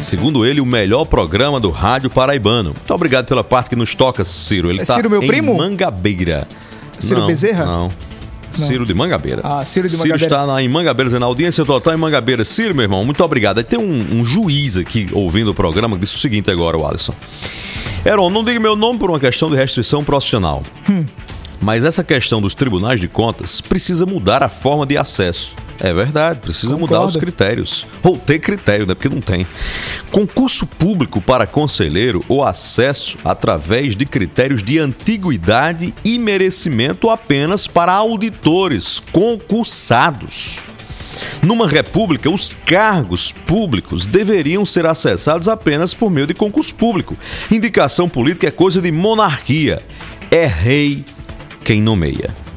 segundo ele, o melhor programa do rádio paraibano. Muito obrigado pela parte que nos toca, Ciro. Ele É tá Ciro, meu em primo? Mangabeira. Ciro Não, Bezerra? Não. Não. Ciro de Mangabeira. Ah, Ciro de Ciro Mangabeira. está na, em Mangabeira, dizendo audiência total em Mangabeira. Ciro, meu irmão, muito obrigado. Aí tem um, um juiz aqui ouvindo o programa que disse o seguinte agora, o Alisson. Heron, não diga meu nome por uma questão de restrição profissional. Hum. Mas essa questão dos tribunais de contas precisa mudar a forma de acesso. É verdade, precisa mudar os Concordo. critérios. Ou ter critério, né? Porque não tem. Concurso público para conselheiro ou acesso através de critérios de antiguidade e merecimento apenas para auditores concursados. Numa república, os cargos públicos deveriam ser acessados apenas por meio de concurso público. Indicação política é coisa de monarquia. É rei quem nomeia.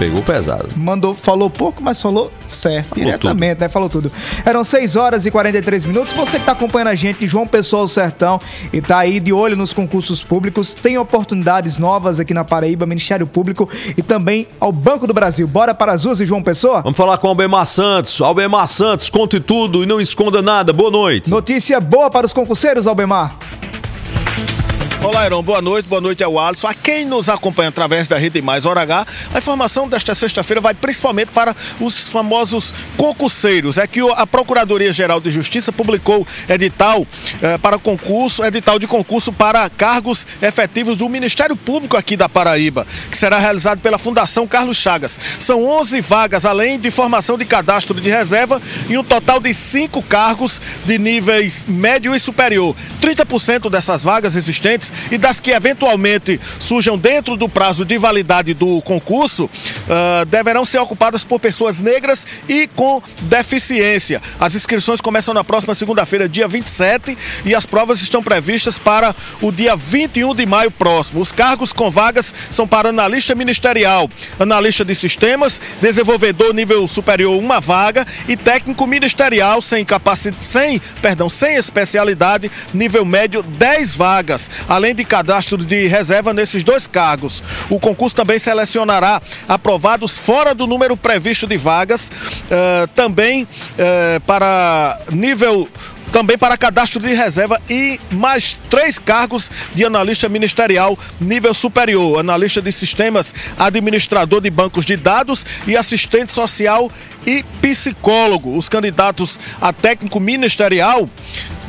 Pegou pesado. Mandou, falou pouco, mas falou certo, Falou diretamente, né? Falou tudo. Eram 6 horas e 43 minutos. Você que tá acompanhando a gente de João Pessoa ao Sertão e tá aí de olho nos concursos públicos, tem oportunidades novas aqui na Paraíba, Ministério Público e também ao Banco do Brasil. Bora para as ruas de João Pessoa? Vamos falar com o Albemar Santos. Albemar Santos, conte tudo e não esconda nada. Boa noite. Notícia boa para os concurseiros, Albemar. Olá, Heron. Boa noite. Boa noite ao Alisson. A quem nos acompanha através da Rede Mais Hora H, a informação desta sexta-feira vai principalmente para os famosos concurseiros. É que a Procuradoria-Geral de Justiça publicou edital eh, para concurso, edital de concurso para cargos efetivos do Ministério Público aqui da Paraíba, que será realizado pela Fundação Carlos Chagas. São 11 vagas, além de formação de cadastro de reserva e um total de cinco cargos de níveis médio e superior. 30% dessas vagas existentes e das que eventualmente surjam dentro do prazo de validade do concurso ah, deverão ser ocupadas por pessoas negras e com deficiência. As inscrições começam na próxima segunda-feira, dia 27, e as provas estão previstas para o dia 21 de maio próximo. Os cargos com vagas são para analista ministerial, analista de sistemas, desenvolvedor nível superior uma vaga e técnico ministerial sem capacidade, sem, perdão, sem especialidade, nível médio 10 vagas. Além de cadastro de reserva nesses dois cargos. O concurso também selecionará aprovados fora do número previsto de vagas, eh, também eh, para nível também para cadastro de reserva e mais três cargos de analista ministerial nível superior, analista de sistemas, administrador de bancos de dados e assistente social e psicólogo. Os candidatos a técnico ministerial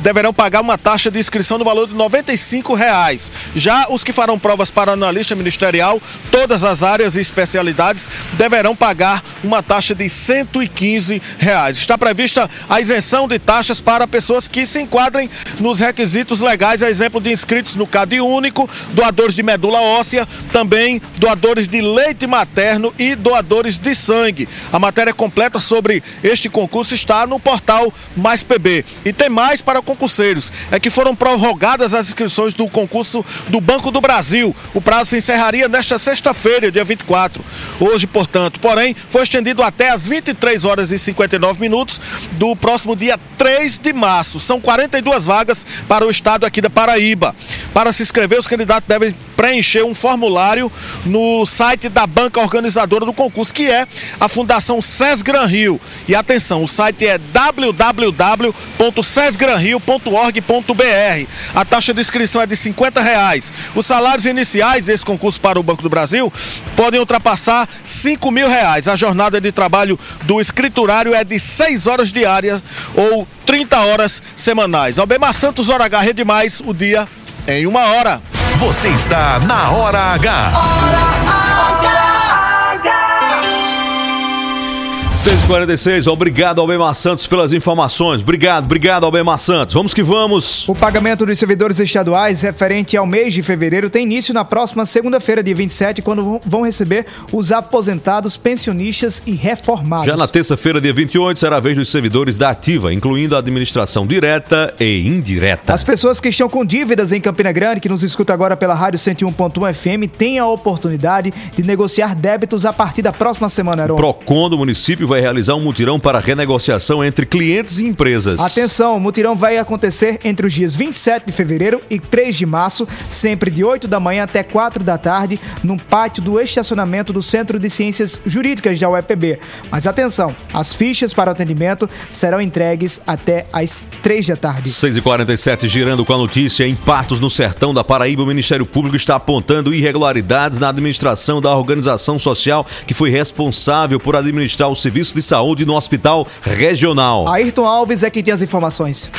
deverão pagar uma taxa de inscrição no valor de 95 reais. Já os que farão provas para analista ministerial, todas as áreas e especialidades deverão pagar uma taxa de 115 reais. Está prevista a isenção de taxas para pessoas que se enquadrem nos requisitos legais, a exemplo de inscritos no CAD único, doadores de medula óssea, também doadores de leite materno e doadores de sangue. A matéria completa sobre este concurso está no portal Mais PB. E tem mais para concurseiros. É que foram prorrogadas as inscrições do concurso do Banco do Brasil. O prazo se encerraria nesta sexta-feira, dia 24. Hoje, portanto. Porém, foi estendido até às 23 horas e 59 minutos do próximo dia 3 de março. São 42 vagas para o estado aqui da Paraíba. Para se inscrever, os candidatos devem preencher um formulário no site da banca organizadora do concurso, que é a Fundação Sesgran Rio. E atenção, o site é www.sesgranrio.org.br. A taxa de inscrição é de 50 reais. Os salários iniciais desse concurso para o Banco do Brasil podem ultrapassar 5 mil reais. A jornada de trabalho do escriturário é de 6 horas diárias ou 30 horas semanais. Albemar Santos, Hora H, Rede Mais, o dia em uma hora. Você está na Hora H. 6h46, obrigado Albemar Santos pelas informações. Obrigado, obrigado Albemar Santos. Vamos que vamos. O pagamento dos servidores estaduais referente ao mês de fevereiro tem início na próxima segunda-feira, dia 27, quando vão receber os aposentados, pensionistas e reformados. Já na terça-feira, dia 28, será a vez dos servidores da Ativa, incluindo a administração direta e indireta. As pessoas que estão com dívidas em Campina Grande, que nos escuta agora pela Rádio 101.1 FM, têm a oportunidade de negociar débitos a partir da próxima semana, Aron. Procon do município vai realizar um mutirão para renegociação entre clientes e empresas. Atenção, o mutirão vai acontecer entre os dias 27 de fevereiro e 3 de março, sempre de 8 da manhã até 4 da tarde, no pátio do estacionamento do Centro de Ciências Jurídicas da UEPB. Mas atenção, as fichas para atendimento serão entregues até às 3 da tarde. 6h47, girando com a notícia, em Patos, no sertão da Paraíba, o Ministério Público está apontando irregularidades na administração da organização social que foi responsável por administrar o serviço de saúde no Hospital Regional. Ayrton Alves é quem tem as informações.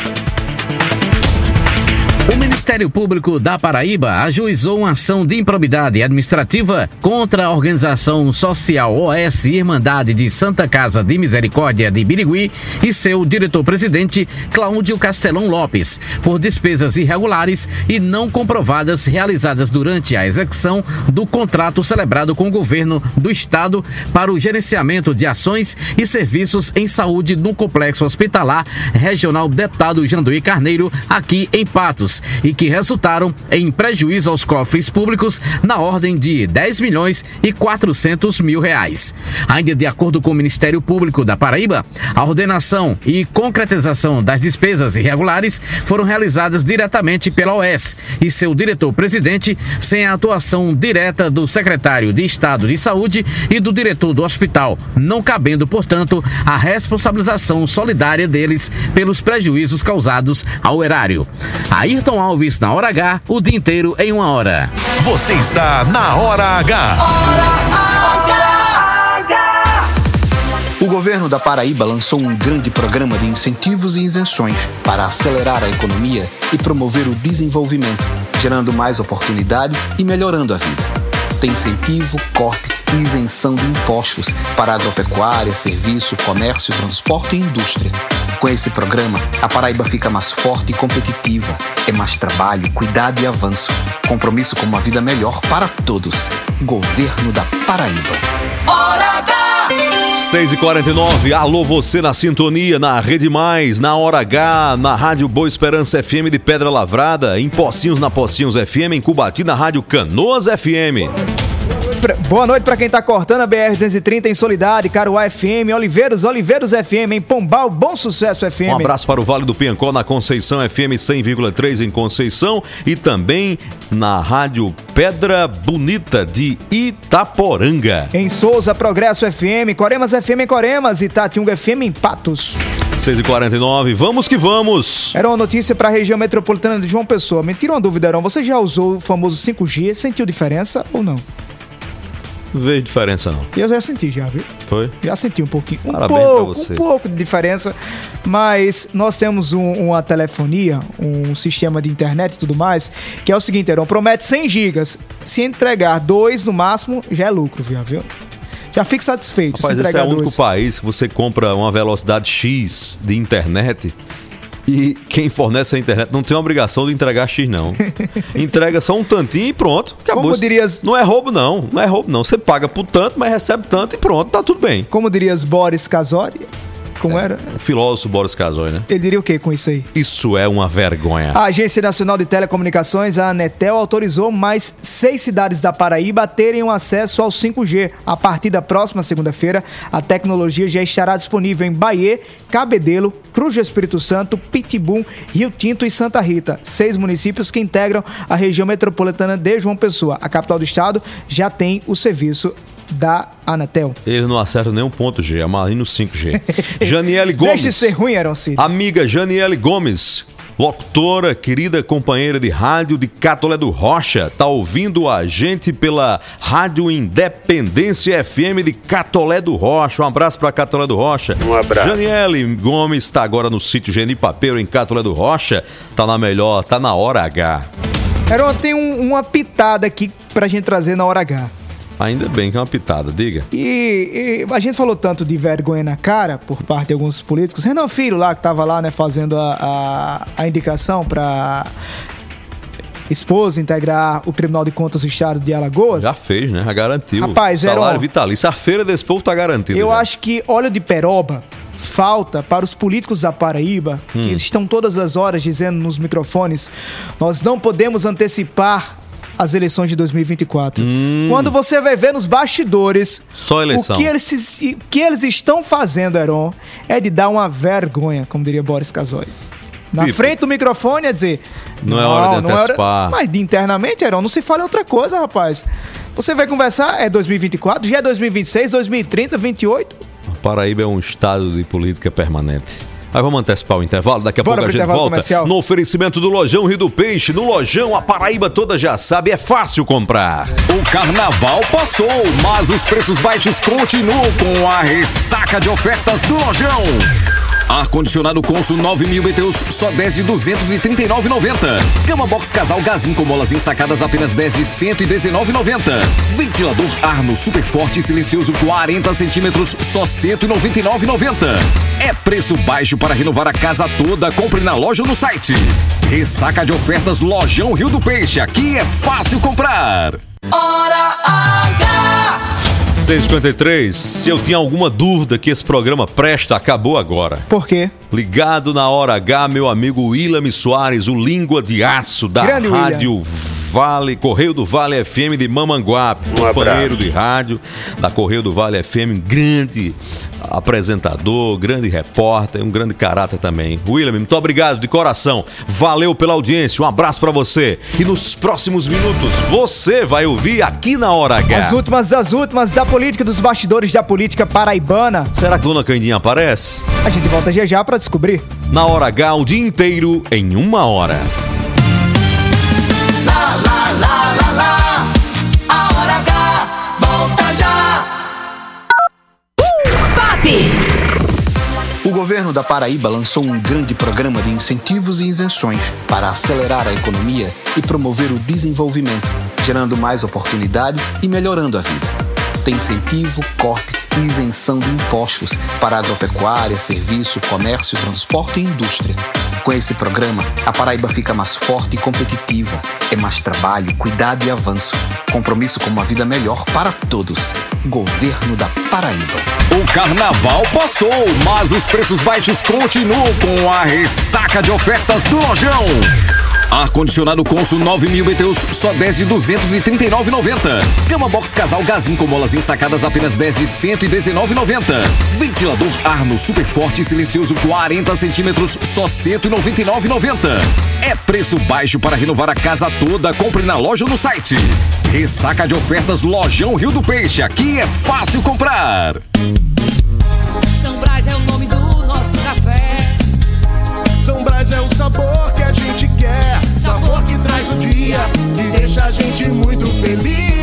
Ministério Público da Paraíba ajuizou uma ação de improbidade administrativa contra a organização social OS Irmandade de Santa Casa de Misericórdia de Birigui e seu diretor-presidente Cláudio Castelão Lopes por despesas irregulares e não comprovadas realizadas durante a execução do contrato celebrado com o governo do estado para o gerenciamento de ações e serviços em saúde no complexo hospitalar regional Deputado Janduí Carneiro aqui em Patos e que resultaram em prejuízo aos cofres públicos na ordem de 10 milhões e 400 mil reais. Ainda de acordo com o Ministério Público da Paraíba, a ordenação e concretização das despesas irregulares foram realizadas diretamente pela OS e seu diretor-presidente, sem a atuação direta do secretário de Estado de Saúde e do diretor do hospital, não cabendo, portanto, a responsabilização solidária deles pelos prejuízos causados ao erário. Ayrton Alves na hora H, o dia inteiro em uma hora. Você está na Hora H. O governo da Paraíba lançou um grande programa de incentivos e isenções para acelerar a economia e promover o desenvolvimento, gerando mais oportunidades e melhorando a vida. Tem incentivo, corte e isenção de impostos para agropecuária, serviço, comércio, transporte e indústria. Com esse programa, a Paraíba fica mais forte e competitiva. É mais trabalho, cuidado e avanço. Compromisso com uma vida melhor para todos. Governo da Paraíba. Hora H! 6h49, alô você na sintonia, na Rede Mais, na Hora H, na Rádio Boa Esperança FM de Pedra Lavrada, em Pocinhos na Pocinhos FM, em Cubati na Rádio Canoas FM. Pra, boa noite pra quem tá cortando a BR-230 em Solidade, Caruá FM, Oliveiros, Oliveiros FM, em Pombal, Bom Sucesso FM. Um abraço para o Vale do Piancó, na Conceição FM 100,3 em Conceição e também na Rádio Pedra Bonita de Itaporanga. Em Souza, Progresso FM, Coremas FM em Coremas e Tatiunga FM em Patos. 6h49, vamos que vamos! Era uma notícia para a região metropolitana de João Pessoa. Me tira uma dúvida, Heron. Você já usou o famoso 5G? Sentiu diferença ou não? Não vejo diferença não. Eu já senti, já, viu? Foi? Já senti um pouquinho. Um Parabéns pra pouco, você. um pouco de diferença. Mas nós temos um- uma telefonia, um sistema de internet e tudo mais, que é o seguinte, Heron, promete 100 gigas. Se entregar dois no máximo, já é lucro, viu? viu? Já fique satisfeito. Rapaz, se esse é o único país que você compra uma velocidade X de internet e quem fornece a internet não tem a obrigação de entregar X, não. Entrega só um tantinho e pronto. Acabou. Como dirias- Não é roubo, não. Não é roubo, não. Você paga por tanto, mas recebe tanto e pronto, tá tudo bem. Como dirias Boris Casori? Como era? O filósofo Boris Casoy, né? Ele diria o que com isso aí? Isso é uma vergonha. A Agência Nacional de Telecomunicações, a Anatel, autorizou mais seis cidades da Paraíba a terem um acesso ao 5G. A partir da próxima segunda-feira, a tecnologia já estará disponível em Bahia, Cabedelo, Cruz do Espírito Santo, Pitibum, Rio Tinto e Santa Rita, seis municípios que integram a região metropolitana de João Pessoa. A capital do estado já tem o serviço da Anatel. Ele não acerta nenhum ponto G, é mais no 5G. Janiele Gomes. Deixe de ser ruim, Aaron Cid. Amiga Janiele Gomes, locutora, querida companheira de rádio de Catolé do Rocha, tá ouvindo a gente pela Rádio Independência FM de Catolé do Rocha. Um abraço pra Catolé do Rocha. Um abraço. Janiele Gomes está agora no sítio Genipapeiro em Catolé do Rocha. Tá na melhor, tá na hora H. Aaron, tem um- uma pitada aqui pra gente trazer na hora H. Ainda bem que é uma pitada, diga. E, e a gente falou tanto de vergonha na cara por parte de alguns políticos. Renan Filho lá, que tava lá, né, fazendo a, a, a indicação pra esposa integrar o Tribunal de Contas do Estado de Alagoas. Já fez, né? Já garantiu. Rapaz, era, Salário ó, vitalício. A feira desse povo tá garantida. Eu já. acho que óleo de peroba falta para os políticos da Paraíba, Hum. que estão todas as horas dizendo nos microfones, nós não podemos antecipar as eleições de 2024. Quando você vai ver nos bastidores Hum. Só eleição. o que eles, o que eles estão fazendo, Heron, é de dar uma vergonha, como diria Boris Casoy. Na Tipo? frente do microfone é dizer. Não é hora de antecipar." Mas de internamente, Heron, não se fala outra coisa, rapaz. Você vai conversar, é 2024, já é 2026, 2030, 28. Paraíba é um estado de política permanente. Aí vamos antecipar o intervalo, daqui a Bora pouco a gente volta comercial. no oferecimento do Lojão Rio do Peixe. No Lojão, a Paraíba toda já sabe, é fácil comprar. O carnaval passou, mas os preços baixos continuam com a ressaca de ofertas do Lojão. Ar-condicionado Consul 9 mil BTUs, só 10 de 239,90. Cama Box Casal Gazin com molas ensacadas apenas 10 de 119,90. Ventilador Arno Super Forte e Silencioso 40 centímetros, só 199,90. É preço baixo para renovar a casa toda. Compre na loja ou no site. Ressaca de ofertas Lojão Rio do Peixe. Aqui é fácil comprar. Hora H! 653, se eu tinha alguma dúvida que esse programa presta, acabou agora. Por quê? Ligado na hora H, meu amigo William Soares, o língua de aço da Grande William. Vale, Correio do Vale FM de Mamanguape, companheiro de rádio da Correio do Vale FM, grande apresentador, grande repórter, um grande caráter também. William, muito obrigado de coração. Valeu pela audiência, um abraço pra você. E nos próximos minutos você vai ouvir aqui na hora H. As últimas das últimas da política, dos bastidores da política paraibana. Será que Dona Candinha aparece? A gente volta já já pra descobrir. Na hora H, o dia inteiro em uma hora. Lá, lá, lá, lá, lá. A hora H volta já. O governo da Paraíba lançou um grande programa de incentivos e isenções para acelerar a economia e promover o desenvolvimento, gerando mais oportunidades e melhorando a vida. Tem incentivo, corte isenção de impostos para agropecuária, serviço, comércio, transporte e indústria. Com esse programa, a Paraíba fica mais forte e competitiva. É mais trabalho, cuidado e avanço. Compromisso com uma vida melhor para todos. Governo da Paraíba. O carnaval passou, mas os preços baixos continuam com a ressaca de ofertas do Lojão. Ar-condicionado Consul 9000 BTUs, só 10 de 239,90. Cama Box Casal Gazin com molas ensacadas apenas 10 de 119,90. Ventilador Arno Super Forte e Silencioso 40 centímetros, só 199,90. É preço baixo para renovar a casa toda. Compre na loja ou no site. Ressaca de ofertas Lojão Rio do Peixe. Aqui é fácil comprar. São Brás é o nome do nosso café. São Brás é o sabor que a gente quer. Sabor que traz o dia e deixa a gente muito feliz.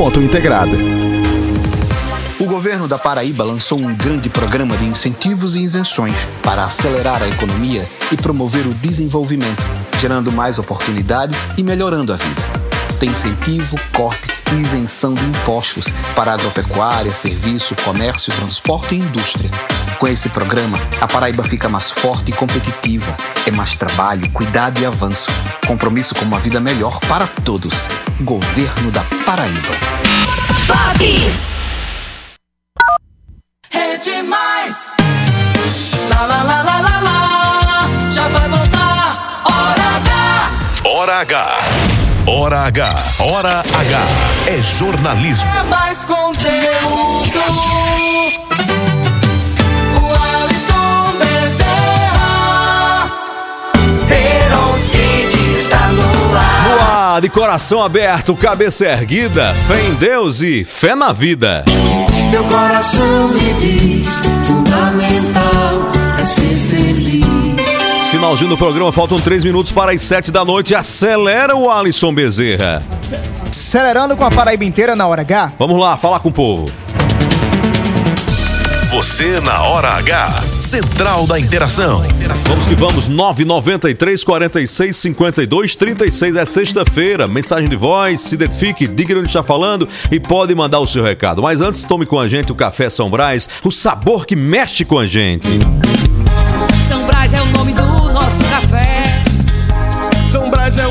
múltipla.integrada. O governo da Paraíba lançou um grande programa de incentivos e isenções para acelerar a economia e promover o desenvolvimento, gerando mais oportunidades e melhorando a vida. Tem incentivo, corte isenção de impostos para agropecuária, serviço, comércio, transporte e indústria. Com esse programa, a Paraíba fica mais forte e competitiva. É mais trabalho, cuidado e avanço. Compromisso com uma vida melhor para todos. Governo da Paraíba. Bob! Rede Mais! Lá, lá, lá, lá, lá, lá! Já vai voltar! Hora H! Hora H. Hora H. Hora H. É jornalismo. É mais conteúdo! O Alisson Bezerra! Está no ar! No ar, de coração aberto, cabeça erguida, fé em Deus e fé na vida. Meu coração me diz: Finalzinho do programa, faltam três minutos para as sete da noite. Acelera o Alisson Bezerra. Acelerando com a Paraíba inteira na hora H. Vamos lá, falar com o povo. Você na Hora H. Central da Interação. Vamos que vamos, 993 46 52 36. É sexta-feira. Mensagem de voz, se identifique, diga onde está falando e pode mandar o seu recado. Mas antes, tome com a gente o Café São Brás, o sabor que mexe com a gente. São Brás é o nome do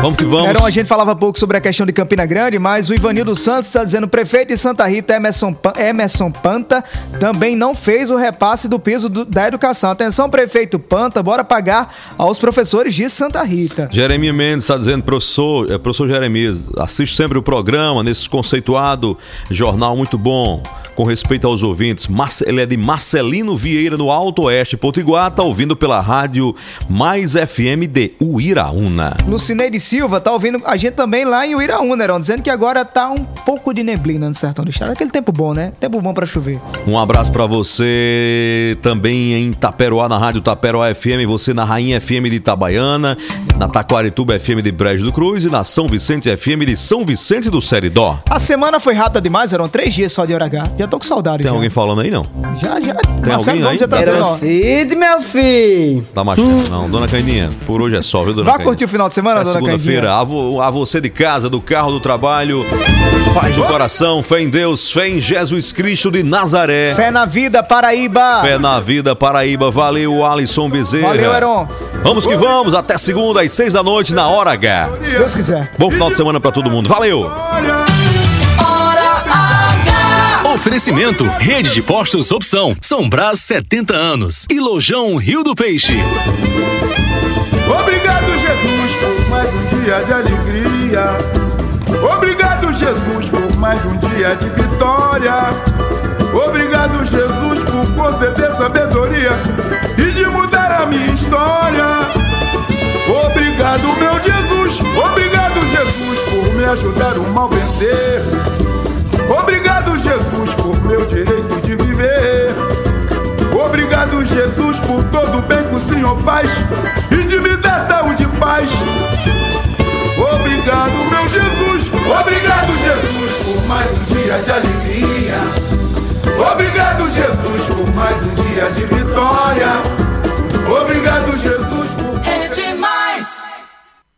Vamos que vamos. Heron, a gente falava pouco sobre a questão de Campina Grande, mas o Ivanildo Santos está dizendo prefeito de Santa Rita, Emerson, Pa- Emerson Panta, também não fez o repasse do piso do- da educação. Atenção, prefeito Panta, bora pagar aos professores de Santa Rita. Jeremias Mendes está dizendo, professor, é, professor Jeremias, assiste sempre o programa nesse conceituado jornal muito bom, com respeito aos ouvintes. Ele é de Marcelino Vieira, no Alto Oeste, Potiguar, tá ouvindo pela rádio Mais FM de Uiraúna. Lucineide Silva tá ouvindo a gente também lá em Uiraúna, Heron, dizendo que agora tá um pouco de neblina no sertão do estado. Aquele tempo bom, né? Tempo bom pra chover. Um abraço pra você também em Taperoá, na rádio Taperoá FM, você na Rainha FM de Itabaiana, na Taquarituba FM de Brejo do Cruz e na São Vicente FM de São Vicente do Seridó. A semana foi rápida demais, eram três dias só de hora H. Já tô com saudade Tem já. alguém falando aí, não? Já, já. Tem Marcelo alguém aí? Gomes já tá dizendo, ó. Cid, meu filho. Tá machando. Não, dona Caidinha, por hoje é só, viu, dona Vai curtir o final de semana, É dona segunda-feira. A, vo- a você de casa, do carro, do trabalho, paz do coração, fé em Deus, fé em Jesus Cristo de Nazaré. Fé na vida, Paraíba. Fé na vida, Paraíba. Valeu, Alisson Bezerra. Valeu, Heron. Vamos que vamos, até segunda às seis da noite na Hora H. Se Deus quiser. Bom final de semana pra todo mundo. Valeu! Oferecimento: Rede de Postos Opção, São Brás 70 anos e Lojão Rio do Peixe. Obrigado, Jesus, por mais um dia de alegria. Obrigado, Jesus, por mais um dia de vitória. Obrigado, Jesus, por conceder sabedoria e de mudar a minha história. Obrigado, meu Jesus. Obrigado, Jesus, por me ajudar o mal vencer. Obrigado, todo bem que o Senhor faz e de me dar saúde e paz. Obrigado, meu Jesus. Obrigado, Jesus, por mais um dia de alegria. Obrigado, Jesus, por mais um dia de vitória. Obrigado.